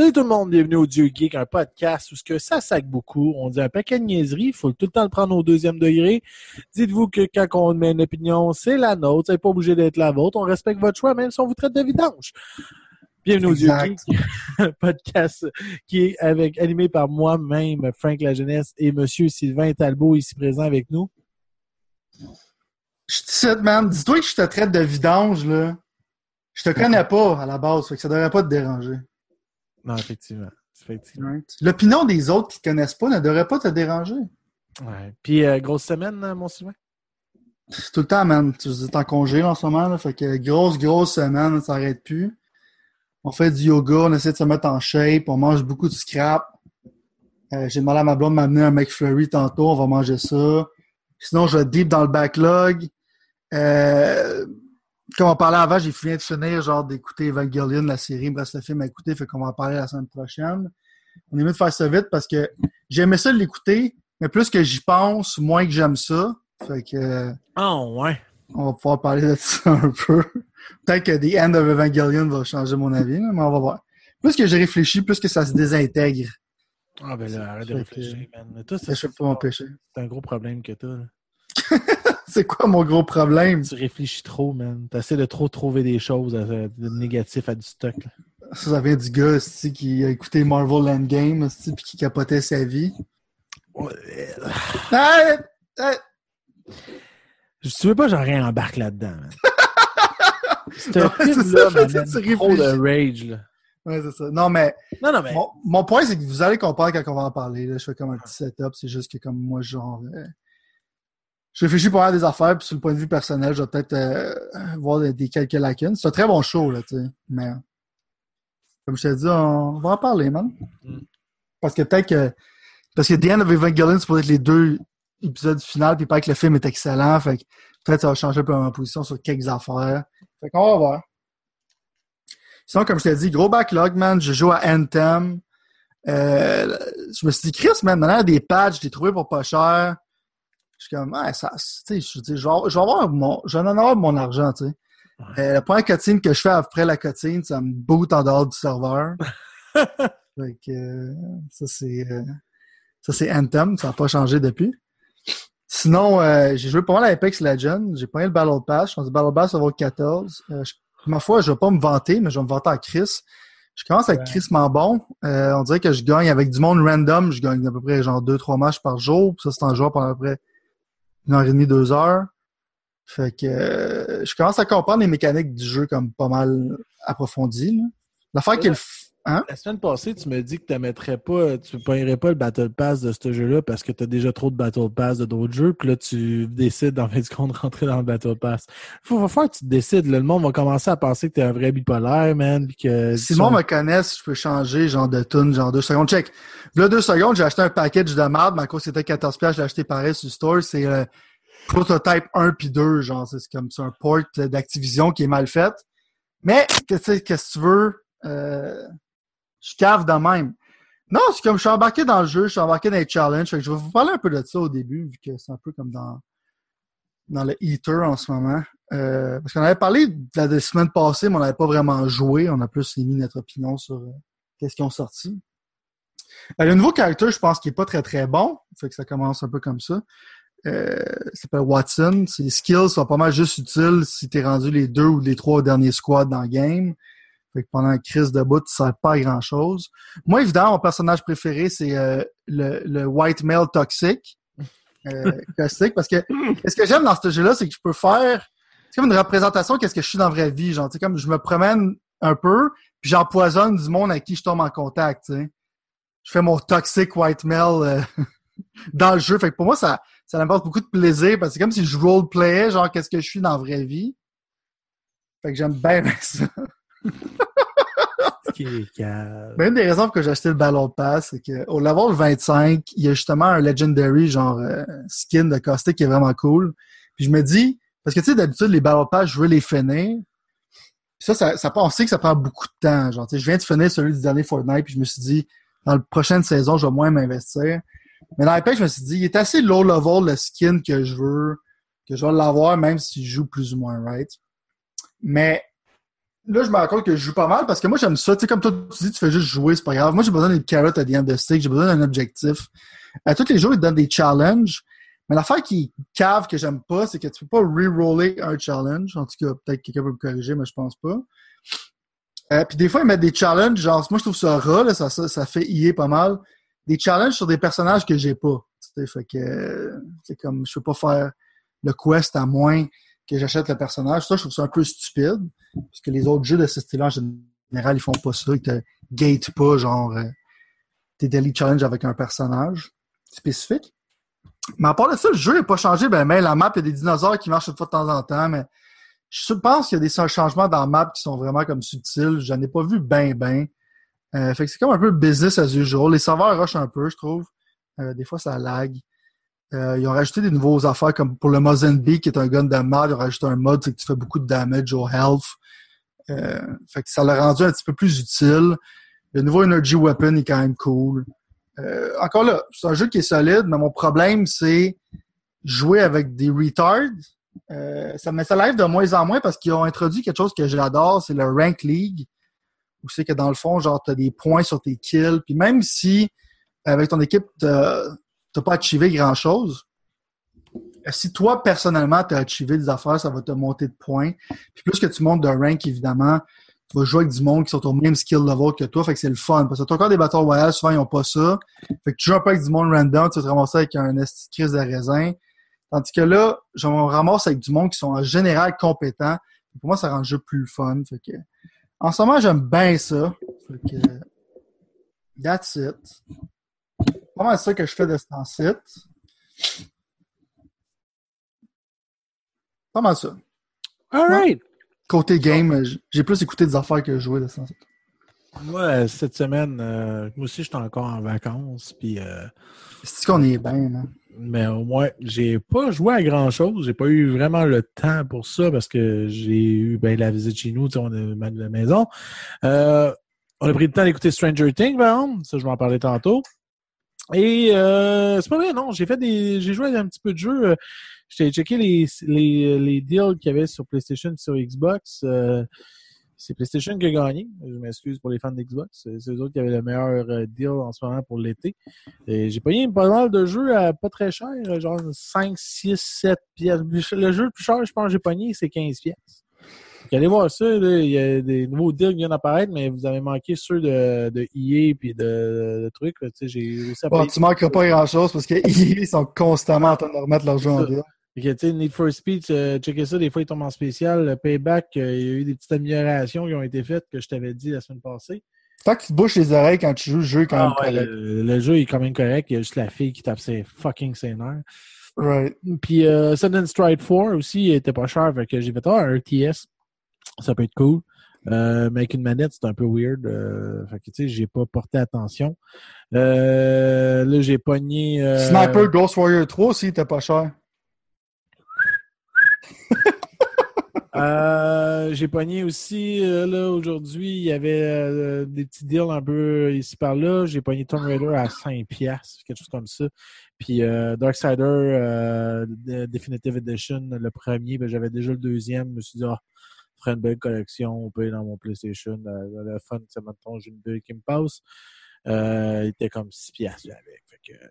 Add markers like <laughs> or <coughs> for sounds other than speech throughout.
Salut tout le monde, bienvenue au Dieu Geek, un podcast où ce que ça sac beaucoup. On dit un paquet de niaiseries, il faut tout le temps le prendre au deuxième degré. Dites-vous que quand on met une opinion, c'est la nôtre, c'est pas obligé d'être la vôtre. On respecte votre choix, même si on vous traite de vidange. Bienvenue au Dieu Geek, <laughs> un podcast qui est avec, animé par moi-même, Frank La Jeunesse, et Monsieur Sylvain Talbot, ici présent avec nous. Je te man, dis-toi que je te traite de vidange, là. Je te connais pas à la base, fait que ça devrait pas te déranger. Non, effectivement. effectivement. L'opinion des autres qui te connaissent pas ne devrait pas te déranger. Ouais. Puis, euh, grosse semaine, euh, mon Sylvain? Tout le temps, man. Tu es en congé en ce moment, là, fait que grosse, grosse semaine, ça n'arrête plus. On fait du yoga, on essaie de se mettre en shape, on mange beaucoup de scrap. Euh, J'ai demandé à ma blonde de m'amener un McFlurry tantôt, on va manger ça. Sinon, je vais deep dans le backlog. Euh, comme on parlait avant, j'ai fini de finir, genre, d'écouter Evangelion, la série, reste le film à écouter, fait qu'on va en parler la semaine prochaine. On est mieux de faire ça vite parce que j'aimais ça l'écouter, mais plus que j'y pense, moins que j'aime ça. Fait que. Oh, ouais. On va pouvoir parler de ça <laughs> un peu. Peut-être que The End of Evangelion va changer mon avis, mais on va voir. Plus que j'ai réfléchi, plus que ça se désintègre. Ah, ben là, arrête de réfléchir, man. Toi, c'est pas m'empêcher. C'est un gros problème que t'as, <laughs> <laughs> c'est quoi mon gros problème? Tu réfléchis trop, man. T'essaies de trop trouver des choses de négatif à du stock. Ça, ça vient du gars qui a écouté Marvel Endgame puis qui capotait sa vie. Je veux pas j'en réembarque là-dedans. C'est un film-là, man, trop de rage. Là. Ouais, c'est ça. Non, mais, non, non, mais... Mon, mon point, c'est que vous allez comprendre quand on va en parler. Là. Je fais comme un petit setup. C'est juste que comme moi, genre... Euh, je réfléchis pour avoir des affaires, puis sur le point de vue personnel, je vais peut-être euh, voir des, quelques lacunes. C'est un très bon show, là, tu sais. Mais comme je t'ai dit, on va en parler, man. Parce que peut-être que. Parce que The End of Evangelion, c'est pour être les deux épisodes finaux, puis pas que le film est excellent. Fait que peut-être ça va changer un peu ma position sur quelques affaires. Fait qu'on va voir. Sinon, comme je t'ai dit, gros backlog, man. Je joue à Anthem. Euh, je me suis dit, Chris, man, maintenant, des patchs, je l'ai trouvé pour pas cher. Je suis comme, ouais, ça, tu sais, je, je, vais, je vais avoir mon, je vais en avoir mon argent, tu sais. Euh, la première cotine que je fais après la cotine, ça me boot en dehors du serveur. <laughs> fait que, euh, ça, c'est, euh, ça, c'est Anthem. Ça n'a pas changé depuis. Sinon, euh, j'ai joué pas mal à Apex Legends. J'ai pas eu le Battle Pass. Je pense que le Battle Pass, ça va au 14. Euh, je, ma foi, je vais pas me vanter, mais je vais me vanter à Chris. Je commence à être crissement bon. Euh, on dirait que je gagne avec du monde random. Je gagne à peu près genre 2-3 matchs par jour. Puis ça, c'est en jouant pendant à peu près une heure et demie, deux heures. Fait que euh, je commence à comprendre les mécaniques du jeu comme pas mal approfondies. L'affaire qui est le Hein? La semaine passée, tu me dis que tu mettrais pas, tu ne paierais pas le Battle Pass de ce jeu-là parce que tu as déjà trop de Battle Pass de d'autres jeux, puis là, tu décides, en fait, du compte, rentrer dans le Battle Pass. Il va falloir que tu te décides. Là, le monde va commencer à penser que tu es un vrai bipolaire, man. Puis que si le monde me connaisse, je peux changer, genre, de tune, genre, deux secondes. Check. Là, deux secondes, j'ai acheté un package de merde, mais à cause c'était 14$, je l'ai acheté pareil sur le store. C'est euh, Prototype 1 puis 2, genre, c'est comme c'est un port d'Activision qui est mal fait. Mais, qu'est-ce que tu veux? Euh je cave de même. Non, c'est comme je suis embarqué dans le jeu, je suis embarqué dans les challenges. Je vais vous parler un peu de ça au début, vu que c'est un peu comme dans, dans le Eater en ce moment. Euh, parce qu'on avait parlé de la semaine passée, mais on n'avait pas vraiment joué. On a plus émis notre opinion sur euh, qu'est-ce qui ont sorti. Euh, le nouveau caractère, je pense qu'il est pas très très bon. Que ça commence un peu comme ça. Euh, s'appelle Watson. Ses skills sont pas mal juste utiles si t'es rendu les deux ou les trois derniers squads dans le game. Fait que pendant la crise de bout, ça sert pas à grand chose. Moi, évidemment, mon personnage préféré, c'est euh, le, le, white male toxique. Euh, <laughs> toxique, parce que ce que j'aime dans ce jeu-là, c'est que je peux faire. C'est comme une représentation qu'est-ce que je suis dans la vraie vie. Genre, comme je me promène un peu, puis j'empoisonne du monde avec qui je tombe en contact. T'sais. Je fais mon toxic white male euh, <laughs> dans le jeu. Fait que pour moi, ça, ça m'apporte beaucoup de plaisir parce que c'est comme si je roleplayais, genre qu'est-ce que je suis dans la vraie vie. Fait que j'aime bien <laughs> ça. <laughs> Mais une des raisons pour que j'ai acheté le Battle Pass, c'est qu'au level 25, il y a justement un Legendary genre euh, skin de Caustic qui est vraiment cool. Puis je me dis, parce que tu sais, d'habitude, les Battle Pass, je veux les finir. Puis ça, ça, ça, on sait que ça prend beaucoup de temps. Genre, je viens de finir celui du dernier Fortnite, puis je me suis dit, dans la prochaine saison, je vais moins m'investir. Mais dans Apex, je me suis dit, il est assez low level le skin que je veux, que je vais l'avoir, même si je joue plus ou moins right? Mais là, je me rends compte que je joue pas mal parce que moi, j'aime ça. Tu sais, comme toi, tu dis, tu fais juste jouer, c'est pas grave. Moi, j'ai besoin d'une carotte à the of stick. J'ai besoin d'un objectif. À tous les jours, ils te donnent des challenges. Mais l'affaire qui cave que j'aime pas, c'est que tu peux pas re-roller un challenge. En tout cas, peut-être quelqu'un peut me corriger, mais je pense pas. Euh, puis des fois, ils mettent des challenges, genre, moi, je trouve ça ras, là, ça, ça, ça fait ier pas mal. Des challenges sur des personnages que j'ai pas. Tu sais, fait que, c'est comme, je peux pas faire le quest à moins que j'achète le personnage. Ça, je trouve ça un peu stupide. Parce que les autres jeux de ce style-là, en général, ils font pas ça. Ils te gate pas, genre, euh, tes daily challenges avec un personnage spécifique. Mais à part de ça, le jeu n'a pas changé. Ben, mais la map, il y a des dinosaures qui marchent une fois de temps en temps, mais je pense qu'il y a des changements dans la map qui sont vraiment comme subtils. J'en ai pas vu ben ben. Euh, fait que c'est comme un peu business as usual. Les serveurs rushent un peu, je trouve. Euh, des fois, ça lag. Euh, ils ont rajouté des nouveaux affaires comme pour le Mozambique, qui est un gun de mal, ils ont rajouté un mode, c'est que tu fais beaucoup de damage au health. Euh, fait que ça l'a rendu un petit peu plus utile. Le nouveau Energy Weapon est quand même cool. Euh, encore là, c'est un jeu qui est solide, mais mon problème, c'est jouer avec des retards. Euh, ça, mais ça lève de moins en moins parce qu'ils ont introduit quelque chose que j'adore, c'est le Rank League. Où c'est que dans le fond, genre, t'as des points sur tes kills. Puis même si, avec ton équipe, t'as pas achivé grand-chose, si toi, personnellement, t'as achivé des affaires, ça va te monter de points. Puis plus que tu montes de rank, évidemment, tu vas jouer avec du monde qui sont au même skill level que toi, fait que c'est le fun. Parce que t'as encore des Battle Royale, souvent ils ont pas ça. Fait que tu joues un peu avec du monde random, tu vas te ramasser avec un crise de raisin. Tandis que là, je me ramasse avec du monde qui sont en général compétents. Pour moi, ça rend le jeu plus fun. Fait que, en ce moment, j'aime bien ça. Fait que, that's it. Pas mal ça que je fais de ce temps-ci. Pas mal ça. Alright. Côté game, j'ai plus écouté des affaires que joué de ce temps-ci. Moi, cette semaine, euh, moi aussi, j'étais encore en vacances. Puis, euh, C'est qu'on est bien, là. mais au moins, j'ai pas joué à grand chose. J'ai pas eu vraiment le temps pour ça parce que j'ai eu ben, la visite chez nous, on est à la maison. Euh, on a pris le temps d'écouter Stranger Things, par exemple. Ça, je vais en parler tantôt. Et euh, c'est pas vrai, non. J'ai fait des. J'ai joué un petit peu de jeu. J'ai checké les, les, les deals qu'il y avait sur PlayStation sur Xbox. Euh, c'est PlayStation qui a gagné. Je m'excuse pour les fans d'Xbox. C'est eux autres qui avaient le meilleur euh, deal en ce moment pour l'été. Et J'ai payé pas mal de jeux à pas très cher, genre 5, 6, 7 pièces. Le jeu le plus cher, je pense que j'ai pogné, c'est 15 pièces. Allez voir ça, là. il y a des nouveaux deals qui viennent apparaître, mais vous avez manqué ceux de, de EA et de, de, trucs. Là. Tu sais, J'ai réussi à Bon, tu manqueras pas grand-chose parce que <laughs> ils sont constamment en train de remettre leur jeu en deal. Fait sais, Need for Speed, euh, checker ça, des fois, il tombe en spécial. Le Payback, euh, il y a eu des petites améliorations qui ont été faites que je t'avais dit la semaine passée. Tant que tu te bouches les oreilles quand tu joues le jeu, quand même Ah ouais, correct. le, le jeu est quand même correct. Il y a juste la fille qui tape ses fucking nerfs. Right. Puis euh, Sudden Stride 4 aussi, il était pas cher. Fait que j'ai fait ah, un RTS. Ça peut être cool. Euh, mais avec une manette, c'est un peu weird. Euh, fait que tu sais, j'ai pas porté attention. Euh, là, j'ai pogné. euh, Sniper Ghost Warrior 3 aussi, était pas cher. <laughs> J'ai pogné aussi, là, aujourd'hui, il y avait des petits deals un peu ici par là. J'ai pogné Tomb Raider à 5 piastres, quelque chose comme ça. Puis Darksider de- Definitive Edition, le premier, ben, j'avais déjà le deuxième. Je me suis dit, ah, ferais une belle collection, on peut dans mon PlayStation. Euh, le fun, c'est maintenant, j'ai une bulle qui me passe. Euh, il était comme 6 piastres avec. Fait que, euh,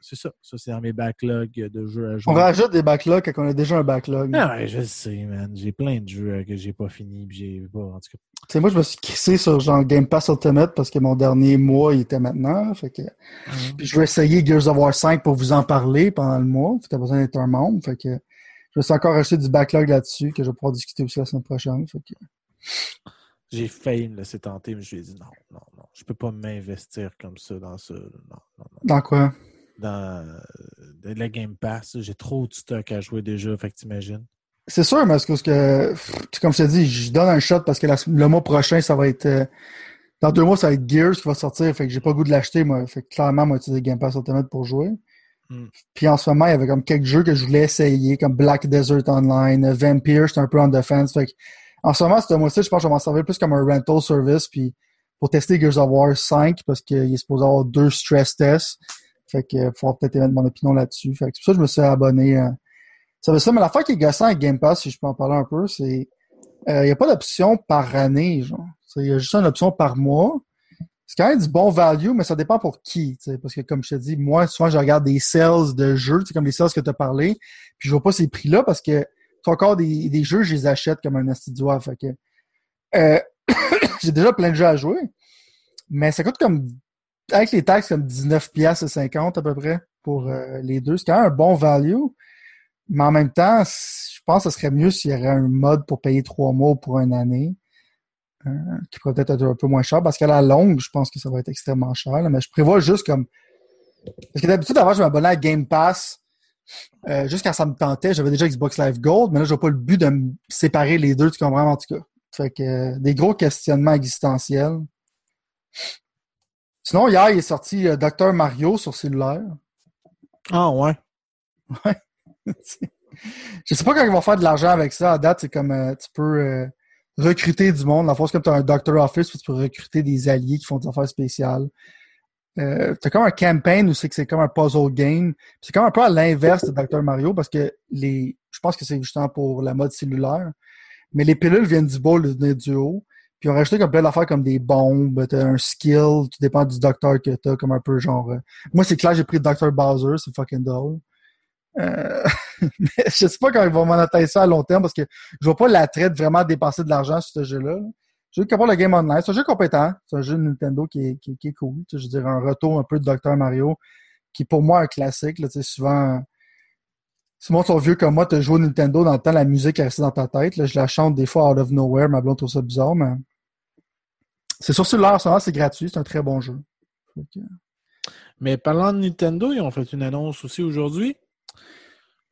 c'est ça. Ça, c'est dans mes backlogs de jeux à jouer. On rajoute des backlogs quand on a déjà un backlog. Ah ouais, je sais, man. J'ai plein de jeux que j'ai pas fini, pis j'ai pas, en tout cas. Tu sais, moi, je me suis crissé sur genre Game Pass Ultimate parce que mon dernier mois, il était maintenant. Fait que... Puis je vais essayer Gears of War 5 pour vous en parler pendant le mois. Tu as besoin d'être un membre. Fait que je vais encore acheter du backlog là-dessus que je vais pouvoir discuter aussi la semaine prochaine. Que... J'ai failli me laisser tenter, mais je lui ai dit non, non, non. Je peux pas m'investir comme ça dans ça. Non, non, non. Dans quoi? Dans euh, de la Game Pass, j'ai trop de stock à jouer déjà, fait que t'imagines. C'est sûr, mais est-ce que, comme je te dis, je donne un shot parce que la- le mois prochain, ça va être. euh, dans deux mois, ça va être Gears qui va sortir. Fait que j'ai pas le goût de l'acheter, moi. Fait que clairement, moi, utiliser Game Pass Ultimate pour jouer. Mm. Puis en ce moment, il y avait comme quelques jeux que je voulais essayer, comme Black Desert Online, euh, Vampire, j'étais un peu en defense. Fait que, en ce moment, ce mois-ci, je pense que je vais m'en servir plus comme un rental service, puis pour tester Gears of War 5, parce qu'il est supposé avoir deux stress tests. Fait que, il faudra peut-être émettre mon opinion là-dessus. Fait que c'est pour ça que je me suis abonné. euh, ça veut ça, mais l'affaire qui est gossant avec Game Pass, si je peux en parler un peu, c'est il n'y a pas d'option par année, genre. Il y a juste une option par mois. C'est quand même du bon value, mais ça dépend pour qui. Parce que comme je te dis, moi, souvent, je regarde des sales de jeux, comme les sales que tu as parlé, puis je vois pas ces prix-là parce que encore des, des jeux, je les achète comme un astidois. Fait que euh, <coughs> j'ai déjà plein de jeux à jouer, mais ça coûte comme avec les taxes comme 19 pièces et 50 à peu près pour euh, les deux. C'est quand même un bon value. Mais en même temps, je pense que ce serait mieux s'il y avait un mode pour payer trois mois pour une année. Euh, qui pourrait peut-être être un peu moins cher parce qu'à la longue, je pense que ça va être extrêmement cher. mais je prévois juste comme. Parce que d'habitude, avant, je m'abonnais à Game Pass. Euh, juste quand ça me tentait, j'avais déjà Xbox Live Gold, mais là, je n'ai pas le but de me séparer les deux, tu comprends en tout cas. Fait que euh, des gros questionnements existentiels. Sinon, hier, il est sorti Docteur Mario sur cellulaire. Ah ouais. Ouais. <laughs> je sais pas quand ils vont faire de l'argent avec ça. À date, c'est comme tu peux recruter du monde. La force comme tu as un Doctor Office, tu peux recruter des alliés qui font des affaires spéciales. Euh, t'as comme un campaign où c'est que c'est comme un puzzle game. C'est comme un peu à l'inverse de Dr. Mario parce que les. Je pense que c'est justement pour la mode cellulaire. Mais les pilules viennent du bas, du haut. Puis on a rajouté comme plein d'affaires comme des bombes, t'as un skill, tout dépend du docteur que t'as, comme un peu genre. Euh, moi, c'est clair, j'ai pris Dr. Bowser, c'est fucking drôle. Euh, <laughs> je sais pas quand ils vont monétiser ça à long terme parce que je vois pas l'attrait de vraiment dépenser de l'argent sur ce jeu-là. Je veux le Game Online. C'est un jeu compétent. C'est un jeu de Nintendo qui est, qui, est cool. je veux dire, un retour un peu de Dr. Mario qui est pour moi un classique. Là, souvent, souvent, ton vieux comme moi, tu joué au Nintendo dans le temps, la musique est restée dans ta tête. Là, je la chante des fois out of nowhere. Ma blonde trouve ça bizarre, mais c'est sur cellulaire, c'est gratuit. C'est un très bon jeu. Mais parlant de Nintendo, ils ont fait une annonce aussi aujourd'hui.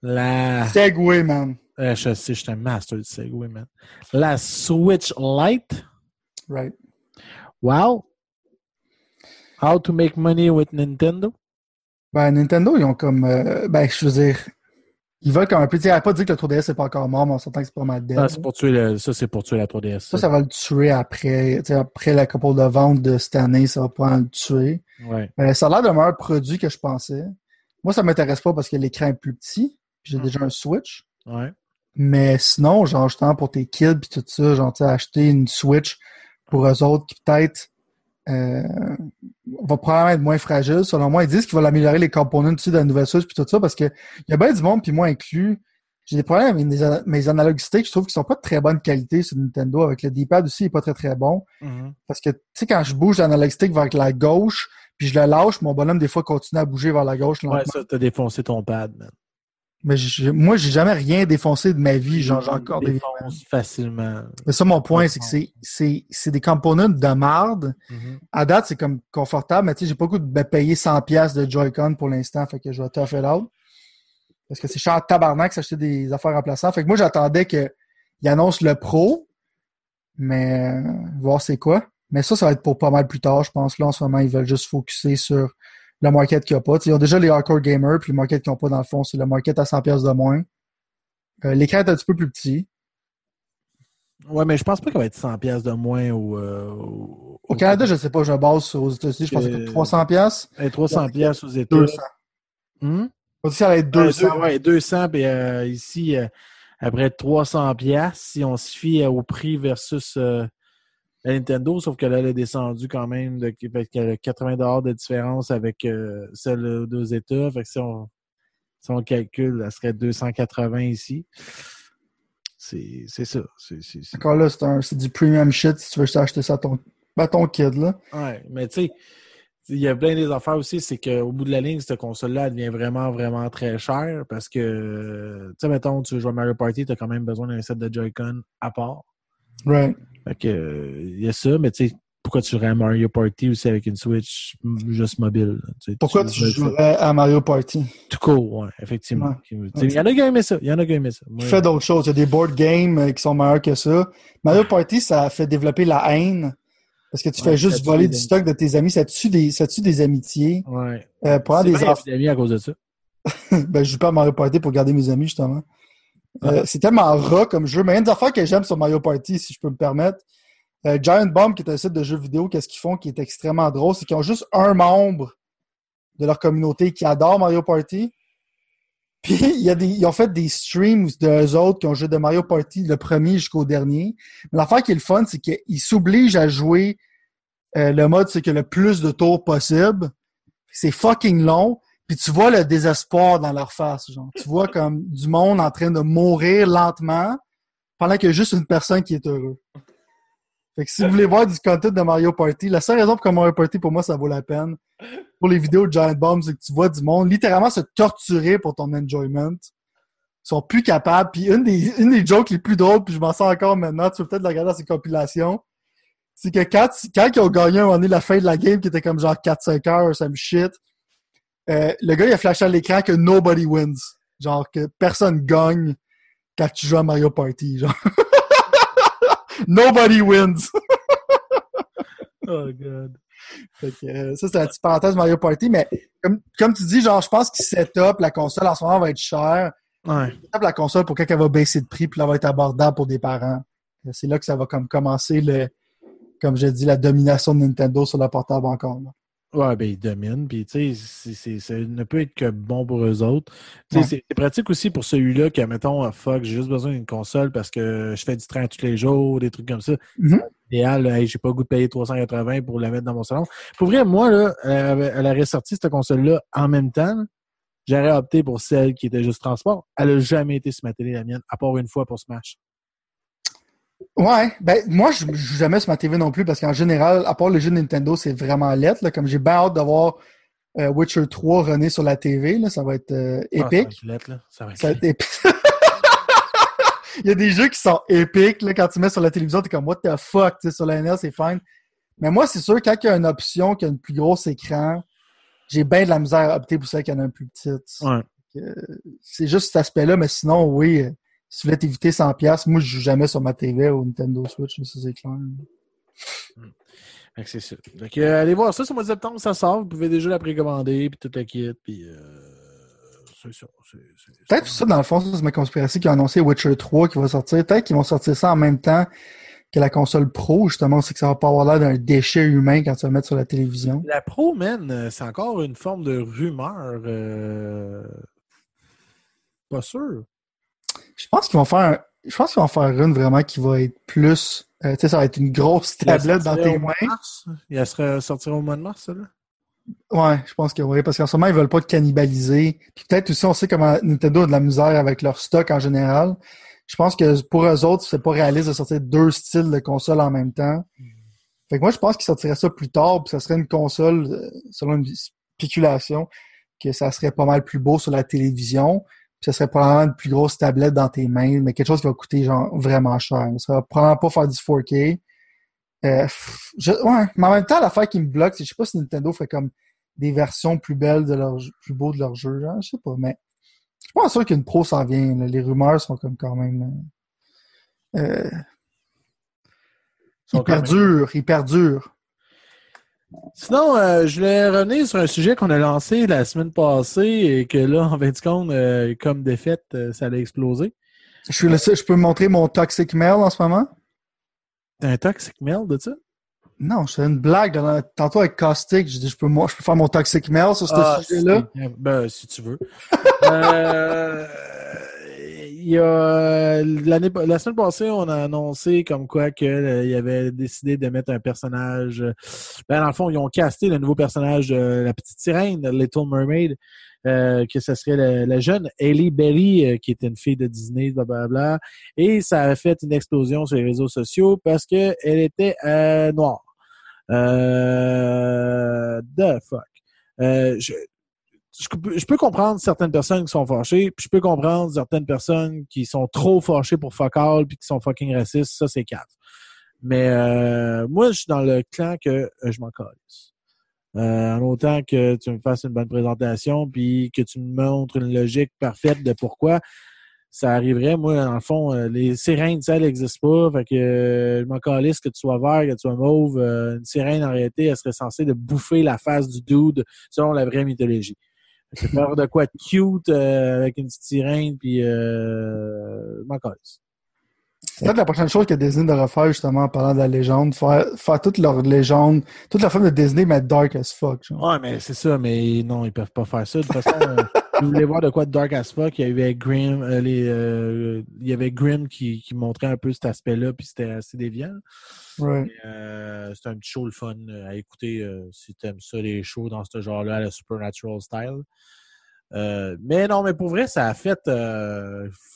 La... Segway, man. Euh, je sais, je suis un master de Segway, man. La Switch Lite. Right. Wow. How to make money with Nintendo? Ben, Nintendo, ils ont comme. Euh, ben, je veux dire. Ils veulent comme un peu. Tu pas dit que le 3DS n'est pas encore mort, mais on s'entend que c'est pas mal dead. Ah, c'est pour tuer le, ça, c'est pour tuer la 3DS. Ça, ça va le tuer après. Après la couple de vente de cette année, ça va pas le tuer. Ouais. Mais ça a l'air d'un meilleur produit que je pensais. Moi, ça m'intéresse pas parce que l'écran est plus petit j'ai déjà un Switch. Ouais. Mais sinon, genre, justement, pour tes kids puis tout ça, genre, tu acheter une Switch pour eux autres qui peut-être euh, va probablement être moins fragile. Selon moi, ils disent qu'ils vont améliorer les composants dessus de la nouvelle Switch puis tout ça parce que il y a bien du monde, puis moi inclus. J'ai des problèmes avec mes, analogues sticks, je trouve qu'ils sont pas de très bonne qualité sur Nintendo. Avec le D-pad aussi, il est pas très très bon. Mm-hmm. Parce que, tu sais, quand je bouge l'analogue stick vers la gauche, puis je le lâche, mon bonhomme, des fois, continue à bouger vers la gauche. Ouais, ça, t'as défoncé ton pad, man. Mais moi, j'ai jamais rien défoncé de ma vie. Genre, j'ai encore des. facilement. Mais ça, mon point, c'est que c'est, c'est, des components de marde. Mm-hmm. À date, c'est comme confortable, mais tu sais, j'ai pas goût de payer 100$ de Joy-Con pour l'instant, fait que je vais tough it out. Parce que c'est cher tabarnak s'acheter des affaires remplaçantes. Fait que moi, j'attendais qu'il annonce le Pro, mais voir c'est quoi. Mais ça, ça va être pour pas mal plus tard, je pense. Là, en ce moment, ils veulent juste focuser sur le market qu'il n'y a pas. ils ont déjà les hardcore gamers, puis le market qu'ils n'ont pas dans le fond, c'est le market à 100 pièces de moins. Euh, L'écran est un petit peu plus petit. Ouais, mais je pense pas qu'il va être 100 pièces de moins au, euh, au, Canada, je sais pas, je base aux États-Unis, je pense que c'est 300 pièces. 300 pièces aux États-Unis. 200. Hmm? Ça va être 200. ouais, 200, puis euh, ici, après 300 pièces, si on se fie au prix versus la Nintendo, sauf que là, elle est descendue quand même de, a 80 de différence avec euh, celle deux États. Fait que si on, si on calcule, elle serait 280 ici. C'est ça. Encore là, c'est du premium shit si tu veux acheter ça à ton, à ton kid. Là. Ouais, mais tu sais, il y a plein des affaires aussi, c'est qu'au bout de la ligne, cette console-là, elle devient vraiment, vraiment très chère parce que, tu sais, mettons, tu veux jouer à Mario Party, tu as quand même besoin d'un set de Joy-Con à part. Right. Fait que, il y a ça, mais tu sais, pourquoi tu jouerais à Mario Party aussi avec une Switch juste mobile? Pourquoi tu, jouerais à Mario Party? Tout court, oui, effectivement. Il y en a qui aiment ça. Il y en a qui aiment ça. tu fais d'autres choses. Il y a des board games euh, qui sont meilleurs que ça. Mario Party, ça fait développer la haine. Parce que tu fais juste voler du stock de tes amis. Ça tue des, ça tue des amitiés. Ouais. Euh, pour des amis à cause de ça. <laughs> ben, je joue pas à Mario Party pour garder mes amis, justement. Euh, c'est tellement rat comme jeu. Mais il y a une affaire que j'aime sur Mario Party, si je peux me permettre. Euh, Giant Bomb, qui est un site de jeux vidéo, qu'est-ce qu'ils font qui est extrêmement drôle, c'est qu'ils ont juste un membre de leur communauté qui adore Mario Party. <laughs> Puis il y a des, ils ont fait des streams d'eux autres qui ont joué de Mario Party le premier jusqu'au dernier. Mais l'affaire qui est le fun, c'est qu'ils s'obligent à jouer euh, le mode c'est que le plus de tours possible. C'est fucking long. Puis tu vois le désespoir dans leur face. Genre. Tu vois comme du monde en train de mourir lentement pendant qu'il y a juste une personne qui est heureux. Fait que si vous voulez voir du content de Mario Party, la seule raison pour que Mario Party, pour moi, ça vaut la peine, pour les vidéos de Giant Bomb, c'est que tu vois du monde littéralement se torturer pour ton enjoyment. Ils sont plus capables. Puis une des, une des jokes les plus drôles, puis je m'en sors encore maintenant, tu peux peut-être le regarder dans ces compilations, c'est que quand, quand ils ont gagné un moment la fin de la game, qui était comme genre 4-5 heures, some shit, euh, le gars, il a flashé à l'écran que nobody wins. Genre que personne gagne quand tu joues à Mario Party. Genre. <laughs> nobody wins. <laughs> oh, God. Fait que, euh, ça, c'est un petit parenthèse Mario Party, mais comme, comme tu dis, genre, je pense qu'il set up, la console en ce moment va être chère. Ouais. Il set up la console pour quand elle va baisser de prix, puis là, elle va être abordable pour des parents. C'est là que ça va comme commencer le, comme j'ai dit, la domination de Nintendo sur la portable encore. Là. Ouais, ben ils dominent, puis tu sais, ça ne peut être que bon pour eux autres. Tu sais, C'est pratique aussi pour celui-là qui, mettons, ah, fuck, j'ai juste besoin d'une console parce que je fais du train tous les jours, des trucs comme ça. Mhm. Idéal, hey, j'ai pas le goût de payer 380 pour la mettre dans mon salon. Pour vrai, moi, là, elle, elle aurait sorti cette console-là en même temps. J'aurais opté pour celle qui était juste transport. Elle a jamais été sur ma télé, la mienne, à part une fois pour Smash. Ouais, ben moi je joue jamais sur ma TV non plus parce qu'en général, à part les jeux de Nintendo, c'est vraiment lettre. Là, comme j'ai bien hâte d'avoir euh, Witcher 3 runner sur la TV, là, ça va être euh, épique. Ah, ça va être lettre, là. Ça va être, Ça va être épique. <laughs> Il y a des jeux qui sont épiques là, quand tu mets sur la télévision, t'es comme what the fuck, tu sais, sur la NL, c'est fine. Mais moi, c'est sûr, quand il y a une option qui a un plus gros écran, j'ai bien de la misère à opter pour celle qui en a un plus petit. Ouais. Euh, c'est juste cet aspect-là, mais sinon, oui, euh, si tu voulais t'éviter 100$, moi, je joue jamais sur ma TV ou Nintendo Switch, ça c'est clair. C'est ça. Que, euh, allez voir ça, c'est au mois de septembre, ça sort. Vous pouvez déjà la précommander, puis toute la kit, puis euh, c'est ça. Peut-être ça, dans le fond, c'est ma conspiratie qui a annoncé Witcher 3 qui va sortir. Peut-être qu'ils vont sortir ça en même temps que la console Pro, justement, c'est que ça va pas avoir l'air d'un déchet humain quand tu vas le mettre sur la télévision. La Pro, man, euh, c'est encore une forme de rumeur. euh, Pas sûr. Je pense qu'ils vont faire un- je pense qu'ils vont faire une vraiment qui va être plus euh, tu sais ça va être une grosse tablette dans tes mains. Il serait sortira au mois de mars, ça, là? Ouais, je pense que oui, parce qu'en ce moment ils veulent pas te cannibaliser. Puis peut-être aussi on sait comment Nintendo a de la misère avec leur stock en général. Je pense que pour eux autres, c'est pas réaliste de sortir deux styles de console en même temps. Fait que moi je pense qu'ils sortiraient ça plus tard, puis ça serait une console euh, selon une spéculation que ça serait pas mal plus beau sur la télévision. Ça serait probablement une plus grosse tablette dans tes mains, mais quelque chose qui va coûter genre vraiment cher. Ça va probablement pas faire du 4K. Euh, je- ouais, mais en même temps, l'affaire qui me bloque, c'est je sais pas si Nintendo fait comme des versions plus belles de leur plus beaux de leur jeu, genre, je sais pas, mais je suis pas sûr qu'une pro s'en vient. là. Les rumeurs sont comme quand même euh, hyper dures, hyper dures. Sinon, euh, je voulais revenir sur un sujet qu'on a lancé la semaine passée et que là, en fin de compte, euh, comme défaite, euh, ça allait exploser. Je, suis le seul- je peux montrer mon toxic mail en ce moment? T'as un toxic mail de ça? Non, je fais une blague. dans- Tantôt avec Caustic, je dis je peux, moi, je peux faire mon toxic mail sur ce sujet-là. c'est- Ben, si tu veux. <laughs> Euh, Il y a l'année la semaine passée, on a annoncé comme quoi que euh, avait décidé de mettre un personnage. euh, Ben dans le fond, ils ont casté le nouveau personnage de la petite sirène, Little Mermaid, euh, que ce serait la, jeune Hailey Berry, euh, qui était une fille de Disney, blablabla. Et ça a fait une explosion sur les réseaux sociaux parce que elle était euh, noire. Euh, the fuck. Euh, je, je, peux- comprendre certaines personnes qui sont fâchées, puis je peux comprendre certaines personnes qui sont trop fâchées pour fuck all, puis qui sont fucking racistes. Ça, c'est quatre. Mais euh, moi, je suis dans le clan que euh, je m'en calisse. Euh, en autant que tu me fasses une bonne présentation, puis que tu me montres une logique parfaite de pourquoi ça arriverait. Moi, dans le fond, euh, les sirènes, ça, elles n'existent pas. Fait que euh, je m'en calisse que tu sois vert, que tu sois mauve. Une sirène, en réalité, elle serait censée de bouffer la face du dude selon la vraie mythologie. Que faire de quoi de cute euh, avec une petite sirène, puis euh, je m'en peut-être la prochaine chose que Disney devrait faire, justement, en parlant de la légende. Faire, faire toute leur légende, toute la forme de Disney, mais dark as fuck. Genre. Ouais, mais c'est ça, mais non, ils peuvent pas faire ça. De toute façon, vous voulez voir de quoi de dark as fuck, il y avait Grim, euh, les, euh, il y avait Grim qui, qui montrait un peu cet aspect-là, puis c'était assez déviant. Ouais. Euh, un petit show le fun à écouter si t'aimes ça, les shows dans ce genre-là, le Supernatural style. Mais non, mais pour vrai, ça a fait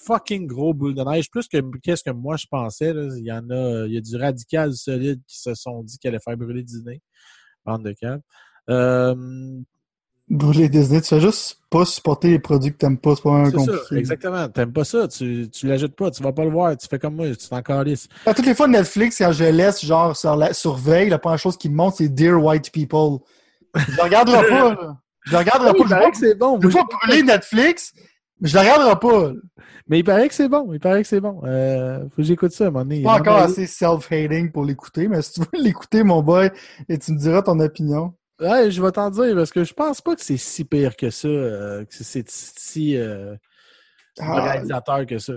fucking gros boule de neige. Plus que qu'est-ce que moi je pensais. là. Il y en a, il y a du radical solide qui se sont dit qu'elle allait faire brûler Disney. Bande de câbles. Euh, Brûler Disney, tu fais juste pas supporter les produits que t'aimes pas, c'est pas un c'est ça, compliqué. exactement. T'aimes pas ça, tu, tu l'ajoutes pas, tu vas pas le voir, tu fais comme moi, tu t'en calisses. À toutes les fois, Netflix, quand je laisse, genre, sur la surveille, la première chose qui me montre, c'est Dear White People. Je regarderai <laughs> pas, là. Je le regarderai oui, pas. il Je paraît que c'est bon. je vais pas brûler Netflix, mais je le regarderai pas. Mais il paraît que c'est bon. Il paraît que c'est bon. Euh, faut que j'écoute ça à un moment donné. Pas encore assez self-hating pour l'écouter, mais si tu veux <laughs> l'écouter, mon boy, et tu me diras ton opinion. Ouais, je vais t'en dire parce que je pense pas que c'est si pire que ça, euh, que c'est si euh, Ah, réalisateur que ça.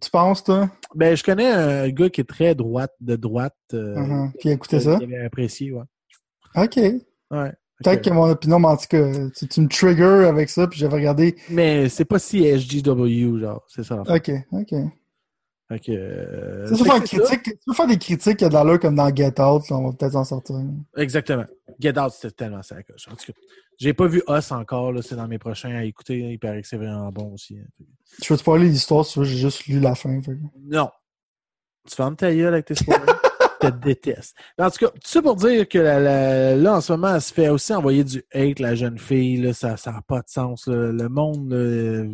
tu penses, toi? Ben, je connais un gars qui est très droite, de droite. Euh. Qui a écouté ça? Qui avait apprécié, ouais. Ok. ouais. Peut-être que mon opinion, tout cas, tu, tu me triggers avec ça, puis j'avais regardé. Mais c'est pas si SGW, genre, c'est ça. Ok, ok. Fait que, euh, tu veux faire, critique, tu veux des critiques qui a de l'allure comme dans Get Out, là, on va peut-être s'en sortir. Exactement. Get Out, c'était tellement ça. En tout cas, j'ai pas vu Us encore, c'est dans mes prochains à écouter. Il paraît que c'est vraiment bon aussi. hein. Je peux te parler l'histoire si tu veux, j'ai juste lu la fin. fait Non. Tu fermes ta gueule avec tes spoilers. Je te déteste. En tout cas, tout ça pour dire que la- la- là, en ce moment, elle se fait aussi envoyer du hate, la jeune fille. Là, ça n'a pas de sens. là. Le monde, là,